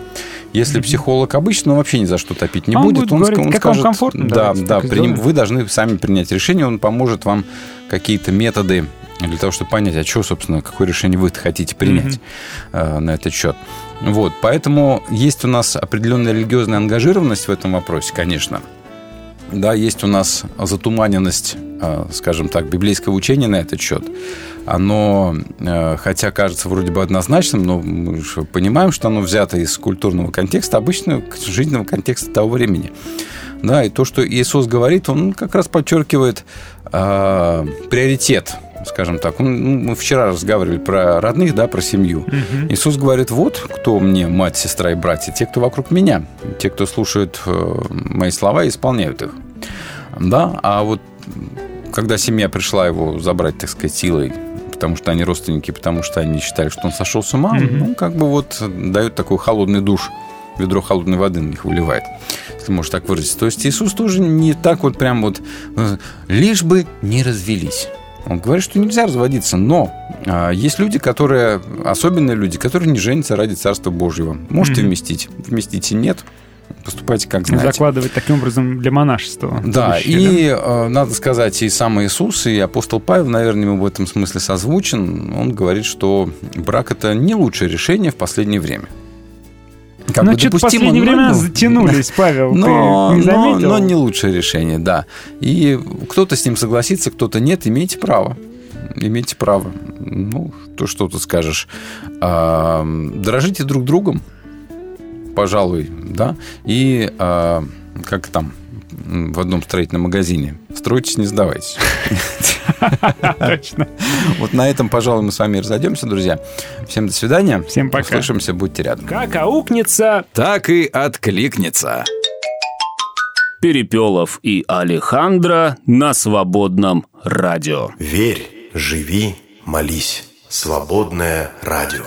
Если психолог обычный, он вообще ни за что топить не А он будет. будет говорить, ска- как вам скажет, комфортно, да, да, приним- вы должны сами принять решение, он поможет вам какие-то методы для того, чтобы понять, а что, собственно, какое решение вы хотите принять э, на этот счет. Вот, поэтому есть у нас определенная религиозная ангажированность в этом вопросе, конечно. Да, есть у нас затуманенность, э, скажем так, библейского учения на этот счет. Оно, э, хотя кажется вроде бы однозначным, но мы же понимаем, что оно взято из культурного контекста, обычного жизненного контекста того времени. Да, и то, что Иисус говорит, он как раз подчеркивает э, приоритет, скажем так. Он- ну, мы вчера разговаривали про родных, да, про семью. Мгм. Иисус говорит, вот кто мне мать, сестра и братья, те, кто вокруг меня, те, кто слушают э, мои слова и исполняют их. Да, а вот когда семья пришла его забрать, так сказать, силой, потому что они родственники, потому что они считали, что он сошел с ума, Мгм. ну, как бы вот дают такой холодный душ, ведро холодной воды на них выливает, если можно так выразиться. То есть Иисус тоже не так вот прям вот, э, лишь бы не развелись. Он говорит, что нельзя разводиться, но а, есть люди, которые, особенные люди, которые не женятся ради Царства Божьего. Можете Мгм. вместить, вместите, нет, поступайте как знаете. Закладывать таким образом для монашества. Да, будущее, и э, надо сказать, и сам Иисус, и апостол Павел, наверное, ему в этом смысле созвучен. Он говорит, что брак это не лучшее решение в последнее время. Как Ну, бы что-то в допустимо, последнее но- время но- затянулись, Павел, но, ты не но- заметил? но не лучшее решение, да. И кто-то с ним согласится, кто-то нет, имейте право. Имейте право. Ну, то что ты скажешь. А, дорожите друг другом, пожалуй, да. И а, как там в одном строительном магазине. Стройтесь, не сдавайтесь. Точно. Вот на этом, пожалуй, мы с вами разойдемся, друзья. Всем до свидания. Всем пока. Услышимся, будьте рядом. Как аукнется... Так и откликнется. Перепелов и Алехандро на свободном радио. Верь, живи, молись. Свободное радио.